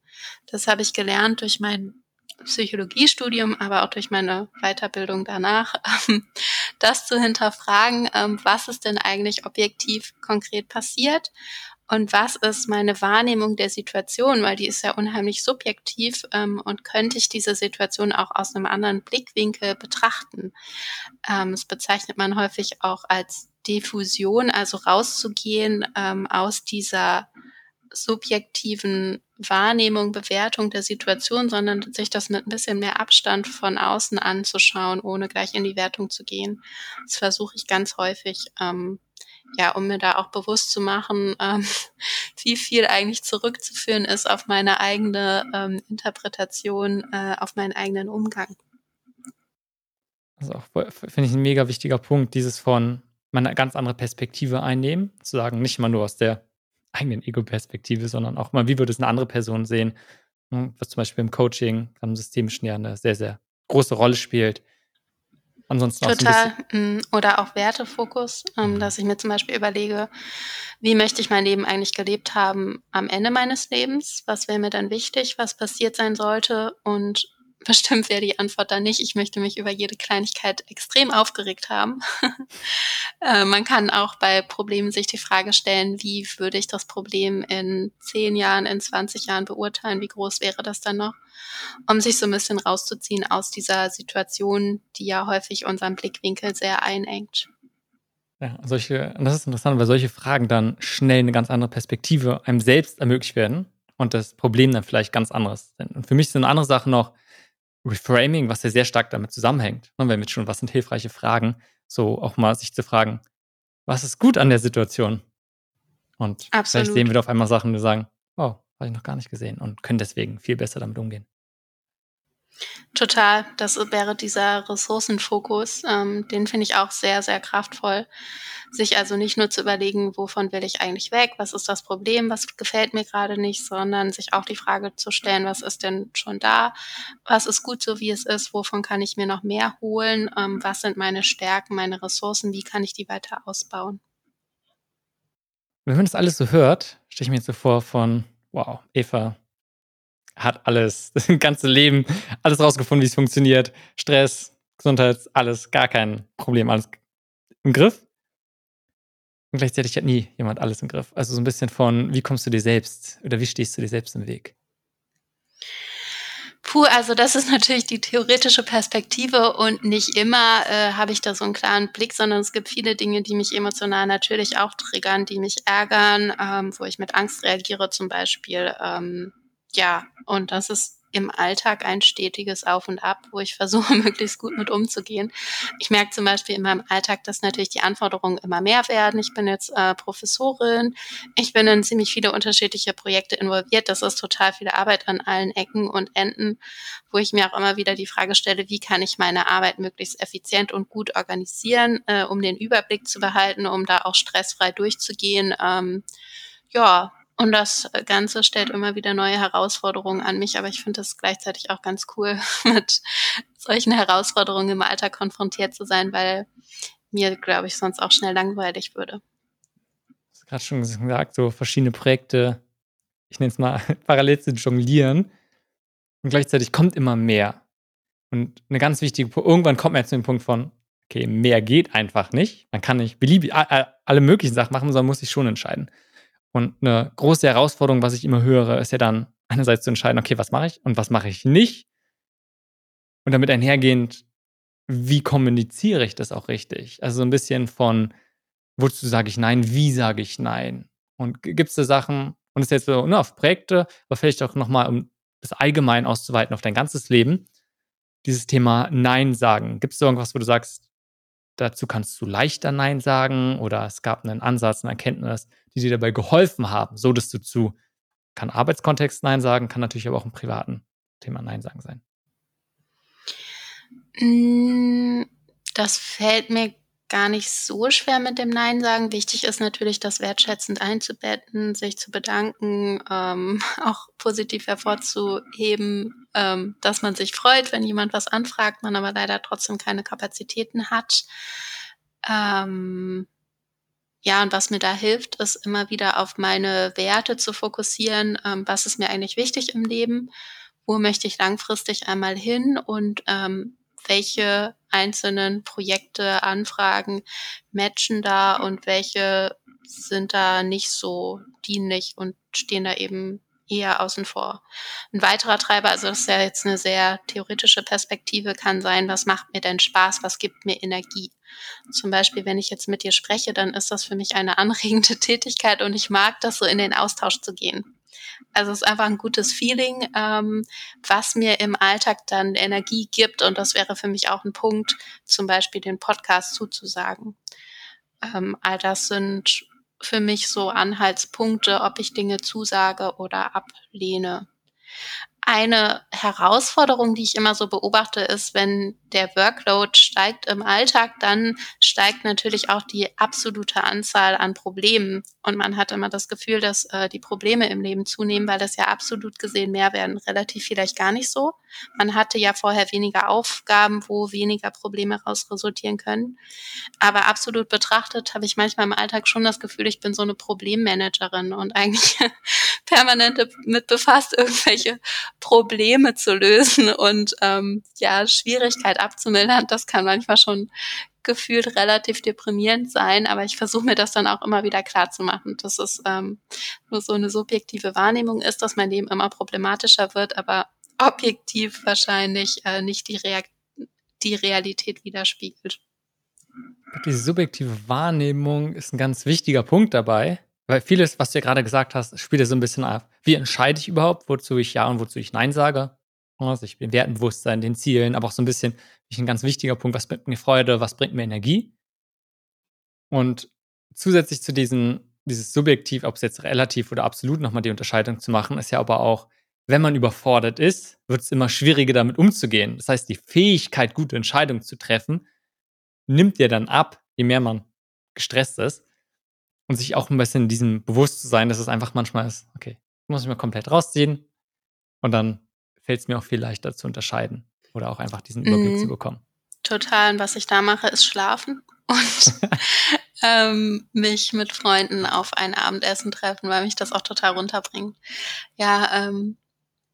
S2: Das habe ich gelernt durch mein Psychologiestudium, aber auch durch meine Weiterbildung danach, ähm, das zu hinterfragen, ähm, was ist denn eigentlich objektiv konkret passiert und was ist meine Wahrnehmung der Situation, weil die ist ja unheimlich subjektiv ähm, und könnte ich diese Situation auch aus einem anderen Blickwinkel betrachten. das bezeichnet man häufig auch als Diffusion, also rauszugehen aus dieser subjektiven Wahrnehmung, Bewertung der Situation, sondern sich das mit ein bisschen mehr Abstand von außen anzuschauen, ohne gleich in die Wertung zu gehen. Das versuche ich ganz häufig, ähm, ja, um mir da auch bewusst zu machen, ähm, wie viel eigentlich zurückzuführen ist auf meine eigene ähm, Interpretation, äh, auf meinen eigenen Umgang.
S1: Also auch finde ich ein mega wichtiger Punkt, dieses von meine ganz andere Perspektive einnehmen, zu sagen, nicht mal nur aus der eigenen Ego-Perspektive, sondern auch mal, wie würde es eine andere Person sehen, hm, was zum Beispiel im Coaching, am systemischen ja eine sehr, sehr große Rolle spielt.
S2: Ansonsten Total. Auch so hm, Oder auch Wertefokus, ähm, mhm. dass ich mir zum Beispiel überlege, wie möchte ich mein Leben eigentlich gelebt haben am Ende meines Lebens? Was wäre mir dann wichtig? Was passiert sein sollte? Und bestimmt wäre die Antwort dann nicht. Ich möchte mich über jede Kleinigkeit extrem aufgeregt haben. äh, man kann auch bei Problemen sich die Frage stellen, wie würde ich das Problem in zehn Jahren, in 20 Jahren beurteilen? Wie groß wäre das dann noch? Um sich so ein bisschen rauszuziehen aus dieser Situation, die ja häufig unseren Blickwinkel sehr einengt.
S1: Ja, solche, das ist interessant, weil solche Fragen dann schnell eine ganz andere Perspektive einem selbst ermöglicht werden und das Problem dann vielleicht ganz anderes sind. Und für mich sind andere Sachen noch, Reframing, was ja sehr stark damit zusammenhängt. Und ne, wenn wir jetzt schon, was sind hilfreiche Fragen, so auch mal sich zu fragen, was ist gut an der Situation? Und Absolut. vielleicht sehen wir auf einmal Sachen, die sagen, oh, habe ich noch gar nicht gesehen und können deswegen viel besser damit umgehen.
S2: Total, das wäre dieser Ressourcenfokus, ähm, den finde ich auch sehr, sehr kraftvoll. Sich also nicht nur zu überlegen, wovon will ich eigentlich weg, was ist das Problem, was gefällt mir gerade nicht, sondern sich auch die Frage zu stellen, was ist denn schon da, was ist gut so, wie es ist, wovon kann ich mir noch mehr holen, ähm, was sind meine Stärken, meine Ressourcen, wie kann ich die weiter ausbauen.
S1: Wenn man das alles so hört, stelle ich mir jetzt so vor von, wow, Eva, hat alles, das ganze Leben, alles rausgefunden, wie es funktioniert. Stress, Gesundheit, alles, gar kein Problem, alles im Griff. Und gleichzeitig hat nie jemand alles im Griff. Also so ein bisschen von, wie kommst du dir selbst oder wie stehst du dir selbst im Weg?
S2: Puh, also das ist natürlich die theoretische Perspektive und nicht immer äh, habe ich da so einen klaren Blick, sondern es gibt viele Dinge, die mich emotional natürlich auch triggern, die mich ärgern, ähm, wo ich mit Angst reagiere zum Beispiel. Ähm, ja, und das ist im Alltag ein stetiges Auf und Ab, wo ich versuche, möglichst gut mit umzugehen. Ich merke zum Beispiel in meinem Alltag, dass natürlich die Anforderungen immer mehr werden. Ich bin jetzt äh, Professorin, ich bin in ziemlich viele unterschiedliche Projekte involviert. Das ist total viel Arbeit an allen Ecken und Enden, wo ich mir auch immer wieder die Frage stelle, wie kann ich meine Arbeit möglichst effizient und gut organisieren, äh, um den Überblick zu behalten, um da auch stressfrei durchzugehen. Ähm, ja, und das Ganze stellt immer wieder neue Herausforderungen an mich, aber ich finde es gleichzeitig auch ganz cool, mit solchen Herausforderungen im Alltag konfrontiert zu sein, weil mir, glaube ich, sonst auch schnell langweilig würde.
S1: Du hast gerade schon gesagt, so verschiedene Projekte, ich nenne es mal parallel zu jonglieren und gleichzeitig kommt immer mehr. Und eine ganz wichtige, irgendwann kommt man zu dem Punkt von, okay, mehr geht einfach nicht. Man kann nicht beliebig alle möglichen Sachen machen, sondern muss sich schon entscheiden. Und eine große Herausforderung, was ich immer höre, ist ja dann einerseits zu entscheiden, okay, was mache ich und was mache ich nicht. Und damit einhergehend, wie kommuniziere ich das auch richtig? Also so ein bisschen von, wozu sage ich nein, wie sage ich nein? Und gibt es da Sachen, und das ist jetzt so nur ne, auf Projekte, aber vielleicht auch nochmal, um das allgemein auszuweiten auf dein ganzes Leben, dieses Thema Nein sagen. Gibt es irgendwas, wo du sagst, dazu kannst du leichter Nein sagen oder es gab einen Ansatz, eine Erkenntnis, die dir dabei geholfen haben, so dass du zu, kann Arbeitskontext Nein sagen, kann natürlich aber auch im privaten Thema Nein sagen sein.
S2: Hm, das fällt mir gar nicht so schwer mit dem Nein sagen. Wichtig ist natürlich, das wertschätzend einzubetten, sich zu bedanken, ähm, auch positiv hervorzuheben, ähm, dass man sich freut, wenn jemand was anfragt, man aber leider trotzdem keine Kapazitäten hat. Ähm, ja, und was mir da hilft, ist immer wieder auf meine Werte zu fokussieren. Ähm, was ist mir eigentlich wichtig im Leben? Wo möchte ich langfristig einmal hin? Und ähm, welche einzelnen Projekte, Anfragen matchen da und welche sind da nicht so dienlich und stehen da eben eher außen vor. Ein weiterer Treiber, also das ist ja jetzt eine sehr theoretische Perspektive, kann sein, was macht mir denn Spaß, was gibt mir Energie. Zum Beispiel, wenn ich jetzt mit dir spreche, dann ist das für mich eine anregende Tätigkeit und ich mag das so in den Austausch zu gehen. Also es ist einfach ein gutes Feeling, ähm, was mir im Alltag dann Energie gibt. Und das wäre für mich auch ein Punkt, zum Beispiel den Podcast zuzusagen. Ähm, all das sind für mich so Anhaltspunkte, ob ich Dinge zusage oder ablehne. Eine Herausforderung, die ich immer so beobachte, ist, wenn der Workload steigt im Alltag, dann steigt natürlich auch die absolute Anzahl an Problemen. Und man hat immer das Gefühl, dass äh, die Probleme im Leben zunehmen, weil das ja absolut gesehen mehr werden. Relativ vielleicht gar nicht so. Man hatte ja vorher weniger Aufgaben, wo weniger Probleme raus resultieren können. Aber absolut betrachtet habe ich manchmal im Alltag schon das Gefühl, ich bin so eine Problemmanagerin und eigentlich permanent mit befasst, irgendwelche Probleme zu lösen und ähm, ja, Schwierigkeit abzumildern. Das kann manchmal schon gefühlt relativ deprimierend sein, aber ich versuche mir das dann auch immer wieder klar zu machen, dass es ähm, nur so eine subjektive Wahrnehmung ist, dass mein Leben immer problematischer wird, aber objektiv wahrscheinlich äh, nicht die, Reak die Realität widerspiegelt.
S1: Diese subjektive Wahrnehmung ist ein ganz wichtiger Punkt dabei, weil vieles, was du ja gerade gesagt hast, spielt ja so ein bisschen auf. Wie entscheide ich überhaupt, wozu ich Ja und wozu ich Nein sage? Also ich Wertenbewusstsein, den Zielen, aber auch so ein bisschen ein ganz wichtiger Punkt, was bringt mir Freude, was bringt mir Energie. Und zusätzlich zu diesen, dieses Subjektiv, ob es jetzt relativ oder absolut nochmal die Unterscheidung zu machen, ist ja aber auch, wenn man überfordert ist, wird es immer schwieriger damit umzugehen. Das heißt, die Fähigkeit, gute Entscheidungen zu treffen, nimmt ja dann ab, je mehr man gestresst ist. Und sich auch ein bisschen diesem bewusst zu sein, dass es einfach manchmal ist, okay, muss ich mal komplett rausziehen und dann fällt es mir auch viel leichter zu unterscheiden oder auch einfach diesen Überblick mhm. zu bekommen.
S2: Total. Und was ich da mache, ist schlafen und ähm, mich mit Freunden auf ein Abendessen treffen, weil mich das auch total runterbringt. Ja, ähm,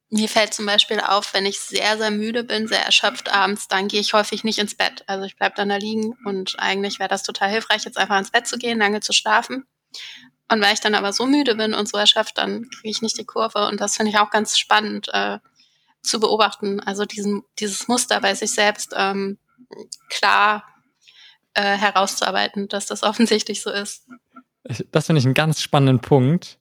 S2: mir fällt zum Beispiel auf, wenn ich sehr, sehr müde bin, sehr erschöpft abends, dann gehe ich häufig nicht ins Bett. Also ich bleibe dann da liegen und eigentlich wäre das total hilfreich, jetzt einfach ins Bett zu gehen, lange zu schlafen. Und weil ich dann aber so müde bin und so erschöpft, dann kriege ich nicht die Kurve. Und das finde ich auch ganz spannend, äh, zu beobachten, also diesen, dieses Muster bei sich selbst ähm, klar äh, herauszuarbeiten, dass das offensichtlich so ist.
S1: Das finde ich einen ganz spannenden Punkt.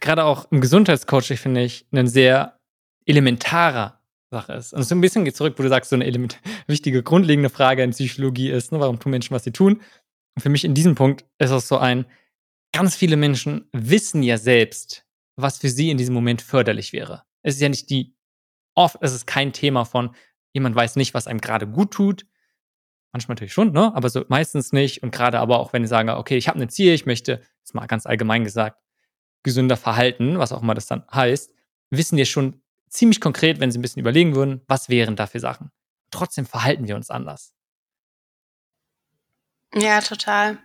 S1: Gerade auch im Gesundheitscoaching finde ich einen sehr elementarer Sache ist. Und so ein bisschen geht zurück, wo du sagst, so eine element wichtige, grundlegende Frage in Psychologie ist, ne, warum tun Menschen, was sie tun? Und für mich in diesem Punkt ist es so ein, ganz viele Menschen wissen ja selbst, was für sie in diesem Moment förderlich wäre. Es ist ja nicht die, oft, es ist kein Thema von, jemand weiß nicht, was einem gerade gut tut. Manchmal natürlich schon, ne? Aber so meistens nicht. Und gerade aber auch, wenn ich sage, okay, ich habe ein Ziel, ich möchte, jetzt mal ganz allgemein gesagt, gesünder verhalten, was auch immer das dann heißt, wissen wir schon ziemlich konkret, wenn sie ein bisschen überlegen würden, was wären da für Sachen. Trotzdem verhalten wir uns anders.
S2: Ja, total.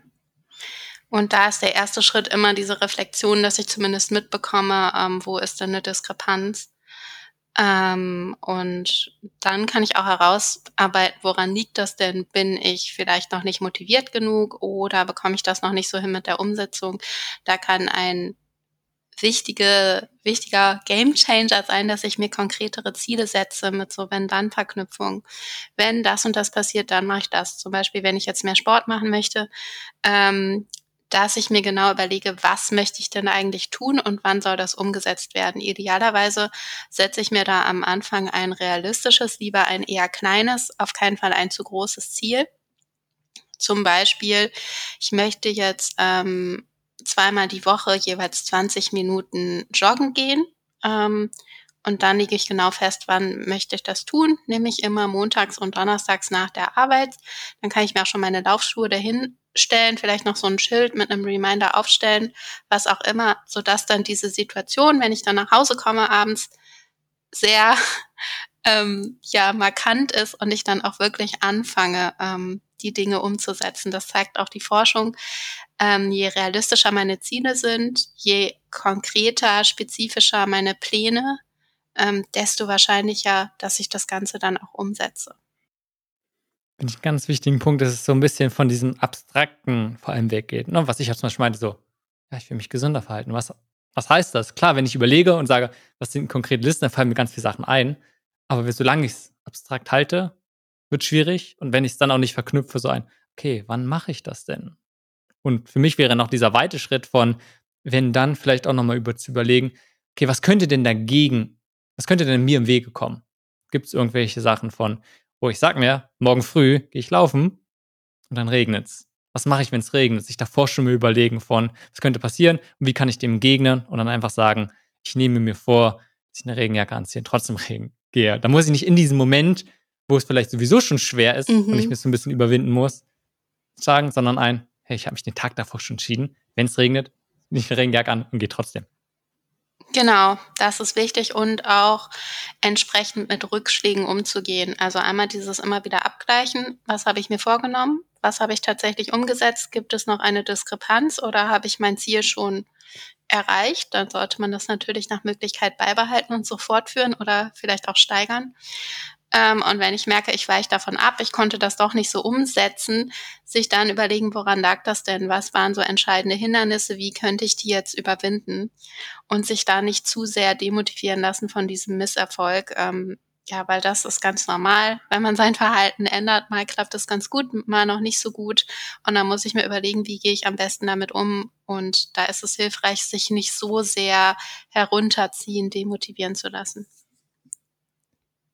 S2: Und da ist der erste Schritt immer diese Reflexion, dass ich zumindest mitbekomme, ähm, wo ist denn eine Diskrepanz. Ähm, und dann kann ich auch herausarbeiten, woran liegt das denn? Bin ich vielleicht noch nicht motiviert genug oder bekomme ich das noch nicht so hin mit der Umsetzung? Da kann ein wichtige, wichtiger Gamechanger sein, dass ich mir konkretere Ziele setze mit so Wenn-Dann-Verknüpfung. Wenn das und das passiert, dann mache ich das. Zum Beispiel, wenn ich jetzt mehr Sport machen möchte, ähm, dass ich mir genau überlege, was möchte ich denn eigentlich tun und wann soll das umgesetzt werden. Idealerweise setze ich mir da am Anfang ein realistisches, lieber ein eher kleines, auf keinen Fall ein zu großes Ziel. Zum Beispiel, ich möchte jetzt ähm, zweimal die Woche jeweils 20 Minuten joggen gehen. Ähm, und dann lege ich genau fest, wann möchte ich das tun. Nämlich immer montags und donnerstags nach der Arbeit. Dann kann ich mir auch schon meine Laufschuhe dahin stellen, vielleicht noch so ein Schild mit einem Reminder aufstellen, was auch immer, sodass dann diese Situation, wenn ich dann nach Hause komme abends, sehr ähm, ja markant ist und ich dann auch wirklich anfange, ähm, die Dinge umzusetzen. Das zeigt auch die Forschung. Ähm, je realistischer meine Ziele sind, je konkreter, spezifischer meine Pläne, ähm, desto wahrscheinlicher, dass ich das Ganze dann auch umsetze.
S1: Finde ich einen ganz wichtigen Punkt, dass es so ein bisschen von diesem Abstrakten vor allem weggeht. Ne? Was ich auch zum Beispiel meinte, so, ja, ich will mich gesünder verhalten. Was, was heißt das? Klar, wenn ich überlege und sage, was sind konkrete Listen, dann fallen mir ganz viele Sachen ein. Aber solange ich es abstrakt halte, wird schwierig. Und wenn ich es dann auch nicht verknüpfe, so ein, okay, wann mache ich das denn? Und für mich wäre noch dieser weite Schritt von, wenn dann vielleicht auch nochmal über zu überlegen, okay, was könnte denn dagegen, was könnte denn mir im Wege kommen? Gibt es irgendwelche Sachen von, wo ich sag mir, morgen früh gehe ich laufen und dann regnet es. Was mache ich, wenn es regnet? Sich davor schon mal überlegen von, was könnte passieren und wie kann ich dem gegnen und dann einfach sagen, ich nehme mir vor, dass ich eine Regenjacke anziehe und trotzdem Regen gehe. Da muss ich nicht in diesem Moment wo es vielleicht sowieso schon schwer ist mhm. und ich mich so ein bisschen überwinden muss, sagen, sondern ein, hey, ich habe mich den Tag davor schon entschieden, wenn es regnet, nicht eine Regenjacke an und gehe trotzdem.
S2: Genau, das ist wichtig und auch entsprechend mit Rückschlägen umzugehen. Also einmal dieses immer wieder abgleichen, was habe ich mir vorgenommen, was habe ich tatsächlich umgesetzt, gibt es noch eine Diskrepanz oder habe ich mein Ziel schon erreicht, dann sollte man das natürlich nach Möglichkeit beibehalten und so fortführen oder vielleicht auch steigern. Ähm, und wenn ich merke, ich weiche davon ab, ich konnte das doch nicht so umsetzen, sich dann überlegen, woran lag das denn? Was waren so entscheidende Hindernisse? Wie könnte ich die jetzt überwinden? Und sich da nicht zu sehr demotivieren lassen von diesem Misserfolg. Ähm, ja, weil das ist ganz normal. Wenn man sein Verhalten ändert, mal klappt es ganz gut, mal noch nicht so gut. Und dann muss ich mir überlegen, wie gehe ich am besten damit um. Und da ist es hilfreich, sich nicht so sehr herunterziehen, demotivieren zu lassen.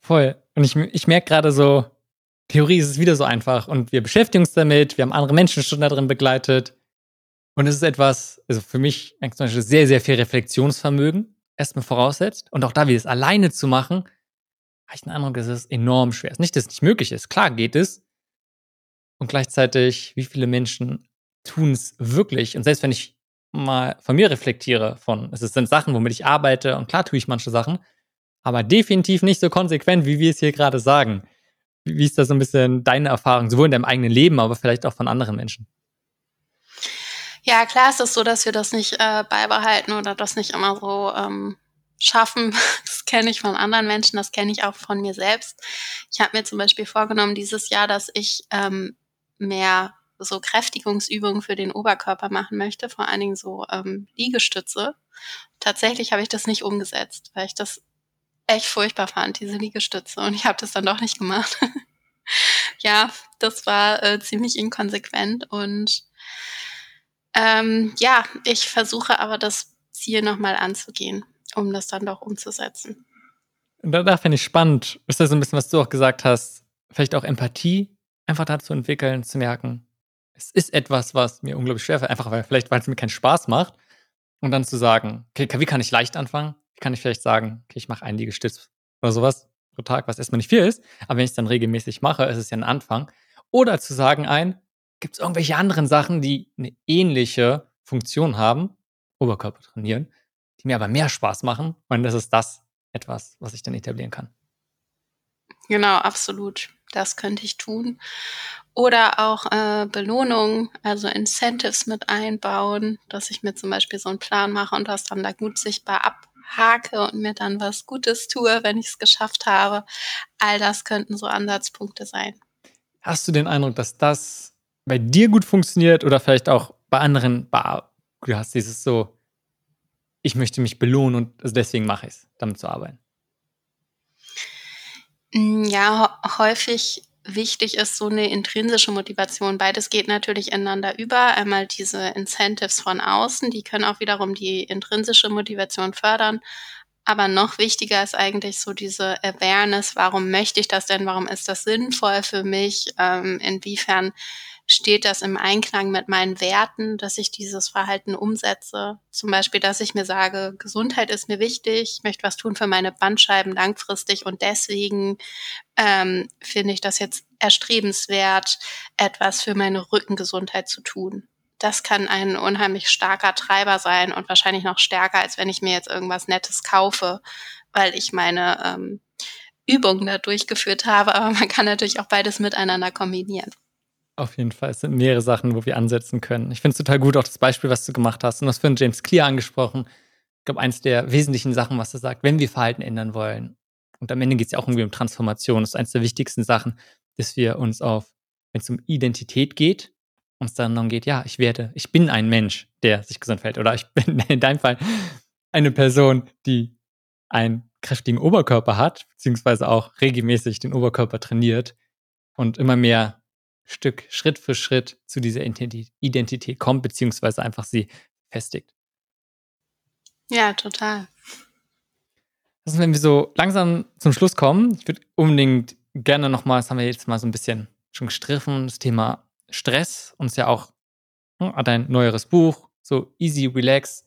S1: Voll. Und ich, ich merke gerade so, Theorie ist es wieder so einfach und wir beschäftigen uns damit, wir haben andere Menschen schon da drin begleitet. Und es ist etwas, also für mich zum Beispiel sehr, sehr viel Reflexionsvermögen erstmal voraussetzt. Und auch da, wie es alleine zu machen, habe ich den Eindruck, dass es enorm schwer ist. Nicht, dass es nicht möglich ist. Klar geht es. Und gleichzeitig, wie viele Menschen tun es wirklich? Und selbst wenn ich mal von mir reflektiere, von, es sind Sachen, womit ich arbeite, und klar tue ich manche Sachen, aber definitiv nicht so konsequent, wie wir es hier gerade sagen. Wie ist da so ein bisschen deine Erfahrung, sowohl in deinem eigenen Leben, aber vielleicht auch von anderen Menschen?
S2: Ja, klar ist es so, dass wir das nicht äh, beibehalten oder das nicht immer so ähm, schaffen. Das kenne ich von anderen Menschen, das kenne ich auch von mir selbst. Ich habe mir zum Beispiel vorgenommen dieses Jahr, dass ich ähm, mehr so Kräftigungsübungen für den Oberkörper machen möchte, vor allen Dingen so ähm, Liegestütze. Tatsächlich habe ich das nicht umgesetzt, weil ich das echt furchtbar fand, diese Liegestütze. Und ich habe das dann doch nicht gemacht. ja, das war äh, ziemlich inkonsequent. Und ähm, ja, ich versuche aber das Ziel nochmal anzugehen, um das dann doch umzusetzen.
S1: Und da, finde ich spannend, ist das so ein bisschen, was du auch gesagt hast, vielleicht auch Empathie einfach dazu entwickeln, zu merken, es ist etwas, was mir unglaublich schwer fällt, einfach weil vielleicht, weil es mir keinen Spaß macht. Und dann zu sagen, okay, wie kann ich leicht anfangen? Kann ich vielleicht sagen, okay, ich mache einen Liegestütz oder sowas pro Tag, was erstmal nicht viel ist, aber wenn ich es dann regelmäßig mache, ist es ja ein Anfang. Oder zu sagen ein, gibt es irgendwelche anderen Sachen, die eine ähnliche Funktion haben, Oberkörper trainieren, die mir aber mehr Spaß machen und das ist das etwas, was ich dann etablieren kann.
S2: Genau, absolut. Das könnte ich tun. Oder auch äh, Belohnungen, also Incentives mit einbauen, dass ich mir zum Beispiel so einen Plan mache und das dann da gut sichtbar abhake und mir dann was Gutes tue, wenn ich es geschafft habe. All das könnten so Ansatzpunkte sein.
S1: Hast du den Eindruck, dass das bei dir gut funktioniert oder vielleicht auch bei anderen, du hast dieses so, ich möchte mich belohnen und deswegen mache ich es, damit zu arbeiten?
S2: Mm, ja, häufig wichtig ist so eine intrinsische Motivation. Beides geht natürlich ineinander über. Einmal diese Incentives von außen, die können auch wiederum die intrinsische Motivation fördern. Aber noch wichtiger ist eigentlich so diese Awareness, warum möchte ich das denn? Warum ist das sinnvoll für mich? Ähm, inwiefern steht das im Einklang mit meinen Werten, dass ich dieses Verhalten umsetze. Zum Beispiel, dass ich mir sage, Gesundheit ist mir wichtig, ich möchte was tun für meine Bandscheiben langfristig und deswegen ähm, finde ich das jetzt erstrebenswert, etwas für meine Rückengesundheit zu tun. Das kann ein unheimlich starker Treiber sein und wahrscheinlich noch stärker, als wenn ich mir jetzt irgendwas Nettes kaufe, weil ich meine ähm, Übungen da durchgeführt habe. Aber man kann natürlich auch beides miteinander kombinieren.
S1: Auf jeden Fall. Es sind mehrere Sachen, wo wir ansetzen können. Ich finde es total gut, auch das Beispiel, was du gemacht hast. Und das von James Clear angesprochen. Ich glaube, eins der wesentlichen Sachen, was er sagt, wenn wir Verhalten ändern wollen. Und am Ende geht es ja auch irgendwie um Transformation. Das ist eins der wichtigsten Sachen, dass wir uns auf, wenn es um Identität geht, uns dann darum geht, ja, ich werde, ich bin ein Mensch, der sich gesund verhält. Oder ich bin in deinem Fall eine Person, die einen kräftigen Oberkörper hat, beziehungsweise auch regelmäßig den Oberkörper trainiert und immer mehr Stück Schritt für Schritt zu dieser Identität kommt, beziehungsweise einfach sie festigt.
S2: Ja, total.
S1: Also wenn wir so langsam zum Schluss kommen, ich würde unbedingt gerne nochmal, das haben wir jetzt mal so ein bisschen schon gestriffen, das Thema Stress, uns ja auch hm, hat ein neueres Buch, so Easy Relax.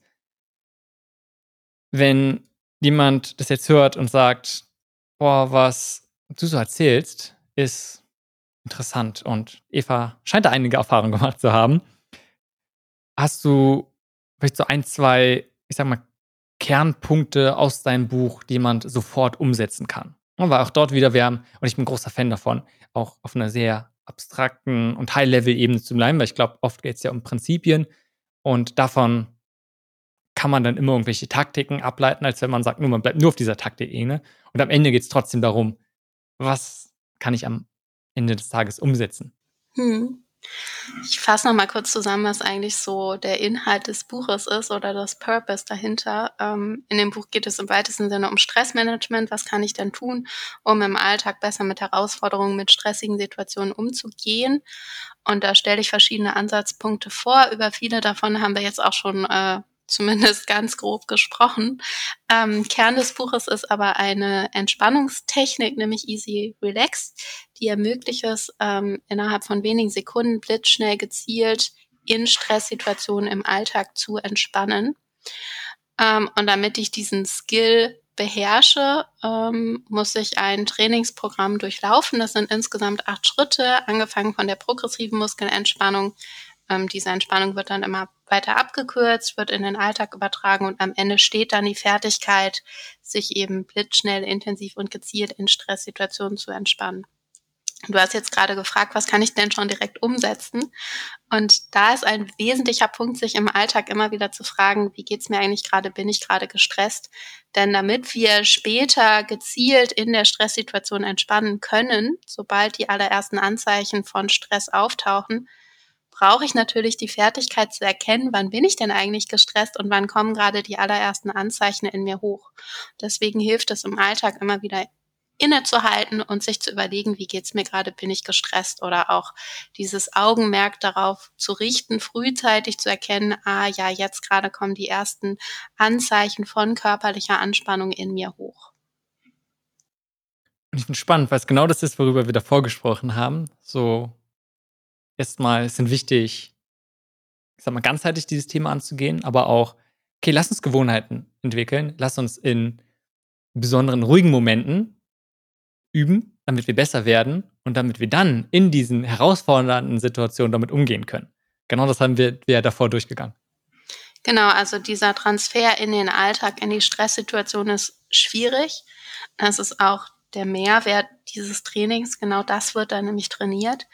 S1: Wenn jemand das jetzt hört und sagt, boah, was du so erzählst, ist interessant. Und Eva scheint da einige Erfahrungen gemacht zu haben. Hast du vielleicht so ein, zwei, ich sag mal, Kernpunkte aus deinem Buch, die man sofort umsetzen kann? Und weil auch dort wieder, wir haben, und ich bin großer Fan davon, auch auf einer sehr abstrakten und High-Level-Ebene zu bleiben, weil ich glaube, oft geht es ja um Prinzipien und davon kann man dann immer irgendwelche Taktiken ableiten, als wenn man sagt, nur man bleibt nur auf dieser Taktik-Ebene. Und am Ende geht es trotzdem darum, was kann ich am Ende des Tages umsetzen. Hm.
S2: Ich fasse noch mal kurz zusammen, was eigentlich so der Inhalt des Buches ist oder das Purpose dahinter. Ähm, in dem Buch geht es im weitesten Sinne um Stressmanagement. Was kann ich denn tun, um im Alltag besser mit Herausforderungen, mit stressigen Situationen umzugehen? Und da stelle ich verschiedene Ansatzpunkte vor. Über viele davon haben wir jetzt auch schon äh, zumindest ganz grob gesprochen. Ähm, Kern des Buches ist aber eine Entspannungstechnik, nämlich Easy Relax, die ermöglicht es, ähm, innerhalb von wenigen Sekunden blitzschnell gezielt in Stresssituationen im Alltag zu entspannen. Ähm, und damit ich diesen Skill beherrsche, ähm, muss ich ein Trainingsprogramm durchlaufen. Das sind insgesamt acht Schritte, angefangen von der progressiven Muskelentspannung ähm, diese Entspannung wird dann immer weiter abgekürzt, wird in den Alltag übertragen und am Ende steht dann die Fertigkeit, sich eben blitzschnell, intensiv und gezielt in Stresssituationen zu entspannen. Du hast jetzt gerade gefragt, was kann ich denn schon direkt umsetzen? Und da ist ein wesentlicher Punkt, sich im Alltag immer wieder zu fragen, wie geht's mir eigentlich gerade? Bin ich gerade gestresst? Denn damit wir später gezielt in der Stresssituation entspannen können, sobald die allerersten Anzeichen von Stress auftauchen, brauche ich natürlich die Fertigkeit zu erkennen, wann bin ich denn eigentlich gestresst und wann kommen gerade die allerersten Anzeichen in mir hoch. Deswegen hilft es im Alltag immer wieder innezuhalten und sich zu überlegen, wie geht's mir gerade, bin ich gestresst oder auch dieses Augenmerk darauf zu richten, frühzeitig zu erkennen, ah ja, jetzt gerade kommen die ersten Anzeichen von körperlicher Anspannung in mir hoch.
S1: Und ich finde spannend, weil es genau das ist, worüber wir davor gesprochen haben. So, erstmal sind wichtig, ich sag mal, ganzheitlich dieses Thema anzugehen, aber auch, okay, lass uns Gewohnheiten entwickeln, lass uns in besonderen ruhigen Momenten üben, damit wir besser werden und damit wir dann in diesen herausfordernden Situationen damit umgehen können. Genau das haben wir, wir davor durchgegangen.
S2: Genau, also dieser Transfer in den Alltag, in die Stresssituation ist schwierig. Das ist auch der Mehrwert dieses Trainings. Genau das wird dann nämlich trainiert.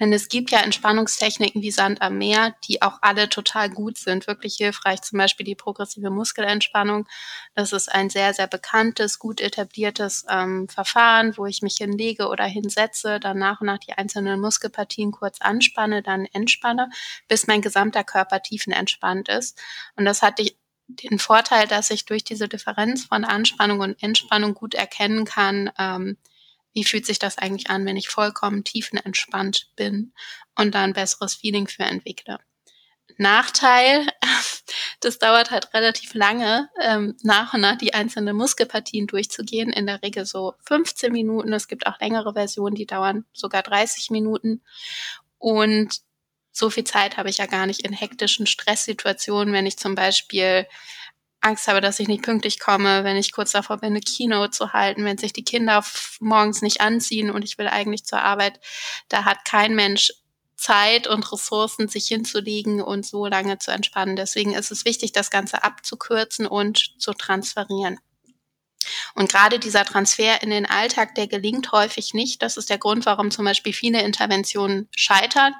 S2: Denn es gibt ja Entspannungstechniken wie Sand am Meer, die auch alle total gut sind, wirklich hilfreich. Zum Beispiel die progressive Muskelentspannung. Das ist ein sehr, sehr bekanntes, gut etabliertes ähm, Verfahren, wo ich mich hinlege oder hinsetze, dann nach und nach die einzelnen Muskelpartien kurz anspanne, dann entspanne, bis mein gesamter Körper tiefenentspannt ist. Und das hatte ich den Vorteil, dass ich durch diese Differenz von Anspannung und Entspannung gut erkennen kann, ähm, wie fühlt sich das eigentlich an, wenn ich vollkommen tiefenentspannt bin und da ein besseres Feeling für entwickle. Nachteil, das dauert halt relativ lange, ähm, nach und nach die einzelnen Muskelpartien durchzugehen. In der Regel so 15 Minuten. Es gibt auch längere Versionen, die dauern sogar 30 Minuten. Und so viel Zeit habe ich ja gar nicht in hektischen Stresssituationen, wenn ich zum Beispiel Angst habe, dass ich nicht pünktlich komme, wenn ich kurz davor bin, eine Kino zu halten, wenn sich die Kinder morgens nicht anziehen und ich will eigentlich zur Arbeit, da hat kein Mensch Zeit und Ressourcen, sich hinzulegen und so lange zu entspannen. Deswegen ist es wichtig, das Ganze abzukürzen und zu transferieren. Und gerade dieser Transfer in den Alltag, der gelingt häufig nicht. Das ist der Grund, warum zum Beispiel viele Interventionen scheitern.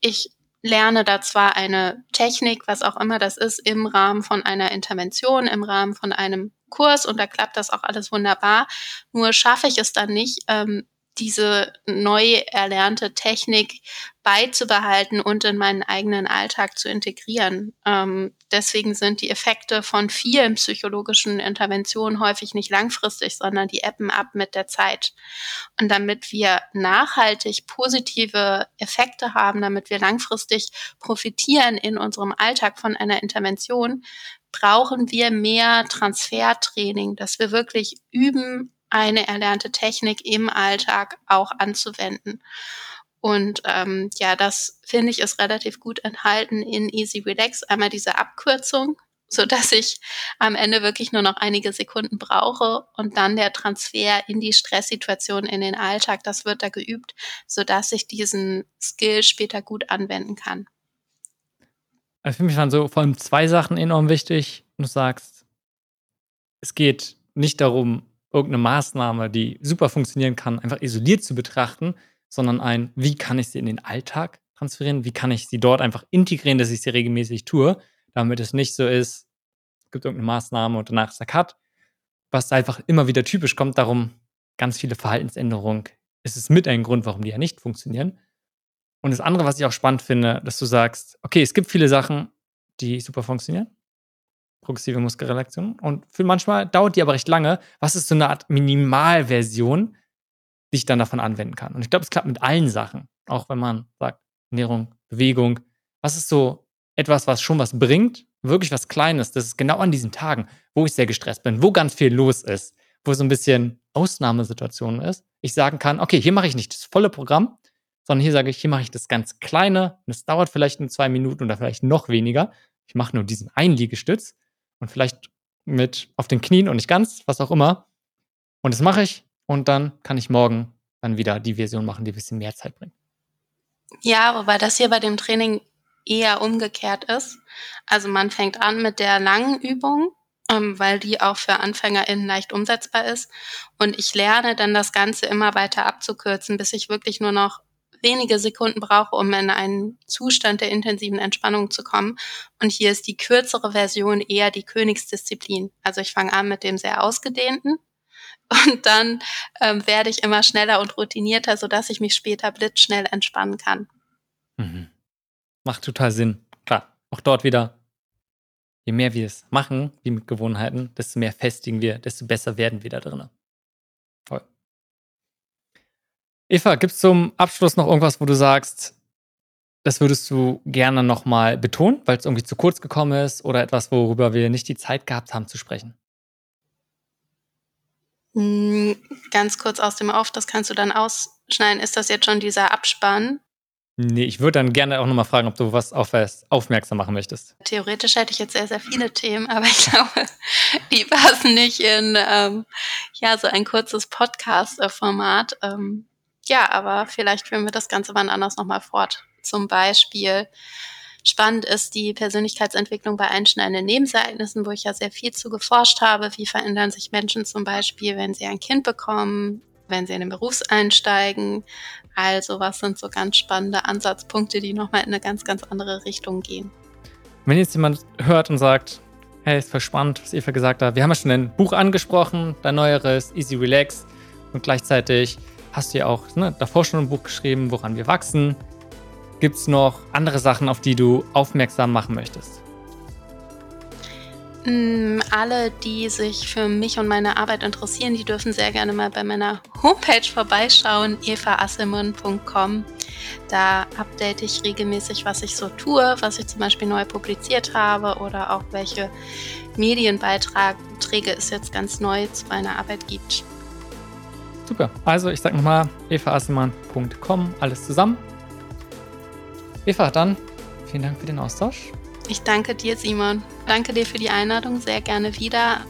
S2: Ich lerne da zwar eine Technik, was auch immer das ist, im Rahmen von einer Intervention, im Rahmen von einem Kurs und da klappt das auch alles wunderbar. Nur schaffe ich es dann nicht, ähm, diese neu erlernte Technik beizubehalten und in meinen eigenen Alltag zu integrieren. Ähm, deswegen sind die Effekte von vielen psychologischen Interventionen häufig nicht langfristig, sondern die ebben ab mit der Zeit. Und damit wir nachhaltig positive Effekte haben, damit wir langfristig profitieren in unserem Alltag von einer Intervention, brauchen wir mehr Transfertraining, dass wir wirklich üben, eine erlernte Technik im Alltag auch anzuwenden. Und ähm, ja, das finde ich ist relativ gut enthalten in Easy Relax. Einmal diese Abkürzung, so dass ich am Ende wirklich nur noch einige Sekunden brauche und dann der Transfer in die Stresssituation in den Alltag. Das wird da geübt, so dass ich diesen Skill später gut anwenden kann.
S1: Also für mich waren so vor allem zwei Sachen enorm wichtig. Du sagst, es geht nicht darum, irgendeine Maßnahme, die super funktionieren kann, einfach isoliert zu betrachten, sondern ein, wie kann ich sie in den Alltag transferieren, wie kann ich sie dort einfach integrieren, dass ich sie regelmäßig tue, damit es nicht so ist, es gibt irgendeine Maßnahme und danach ist der Cut, was einfach immer wieder typisch kommt, darum ganz viele Verhaltensänderungen. Ist es mit ein Grund, warum die ja nicht funktionieren. Und das andere, was ich auch spannend finde, dass du sagst, okay, es gibt viele Sachen, die super funktionieren progressive Muskelrelaktion. Und für manchmal dauert die aber recht lange. Was ist so eine Art Minimalversion, die ich dann davon anwenden kann? Und ich glaube, es klappt mit allen Sachen. Auch wenn man sagt, Ernährung, Bewegung. Was ist so etwas, was schon was bringt? Wirklich was Kleines. Das ist genau an diesen Tagen, wo ich sehr gestresst bin, wo ganz viel los ist, wo so ein bisschen Ausnahmesituation ist. Ich sagen kann, okay, hier mache ich nicht das volle Programm, sondern hier sage ich, hier mache ich das ganz kleine und es dauert vielleicht nur zwei Minuten oder vielleicht noch weniger. Ich mache nur diesen einen Liegestütz und vielleicht mit auf den Knien und nicht ganz, was auch immer. Und das mache ich und dann kann ich morgen dann wieder die Version machen, die ein bisschen mehr Zeit bringt.
S2: Ja, wobei das hier bei dem Training eher umgekehrt ist. Also man fängt an mit der langen Übung, ähm, weil die auch für AnfängerInnen leicht umsetzbar ist. Und ich lerne dann das Ganze immer weiter abzukürzen, bis ich wirklich nur noch wenige Sekunden brauche, um in einen Zustand der intensiven Entspannung zu kommen. Und hier ist die kürzere Version eher die Königsdisziplin. Also ich fange an mit dem sehr ausgedehnten und dann ähm, werde ich immer schneller und routinierter, sodass ich mich später blitzschnell entspannen kann.
S1: Mhm. Macht total Sinn. Klar, auch dort wieder, je mehr wir es machen, wie mit Gewohnheiten, desto mehr festigen wir, desto besser werden wir da drin. Voll. Eva, gibt es zum Abschluss noch irgendwas, wo du sagst, das würdest du gerne nochmal betonen, weil es irgendwie zu kurz gekommen ist oder etwas, worüber wir nicht die Zeit gehabt haben zu sprechen?
S2: Hm, ganz kurz aus dem Auf, das kannst du dann ausschneiden. Ist das jetzt schon dieser Abspann?
S1: Nee, ich würde dann gerne auch nochmal fragen, ob du was auf aufmerksam machen möchtest.
S2: Theoretisch hätte ich jetzt sehr, sehr viele Themen, aber ich glaube, die passen nicht in ähm, ja, so ein kurzes Podcast-Format. Ähm, ja, aber vielleicht führen wir das Ganze wann anders nochmal fort. Zum Beispiel Spannend ist die Persönlichkeitsentwicklung bei einschneidenden Nebensereignissen, wo ich ja sehr viel zu geforscht habe. Wie verändern sich Menschen zum Beispiel, wenn sie ein Kind bekommen, wenn sie in den Beruf einsteigen? Also was sind so ganz spannende Ansatzpunkte, die nochmal in eine ganz, ganz andere Richtung gehen.
S1: Wenn jetzt jemand hört und sagt, hey, ist voll spannend, was Eva gesagt hat. Wir haben ja schon ein Buch angesprochen, dein neueres, Easy Relax. Und gleichzeitig hast du ja auch ne, davor schon ein Buch geschrieben, woran wir wachsen. Gibt es noch andere Sachen, auf die du aufmerksam machen möchtest?
S2: Mm, alle, die sich für mich und meine Arbeit interessieren, die dürfen sehr gerne mal bei meiner Homepage vorbeischauen, evaasselmann.com. Da update ich regelmäßig, was ich so tue, was ich zum Beispiel neu publiziert habe oder auch welche Medienbeiträge es jetzt ganz neu zu meiner Arbeit gibt.
S1: Super. Also ich sage nochmal evaasselmann.com, alles zusammen. Eva, dann vielen Dank für den Austausch.
S2: Ich danke dir, Simon. Danke dir für die Einladung. Sehr gerne wieder.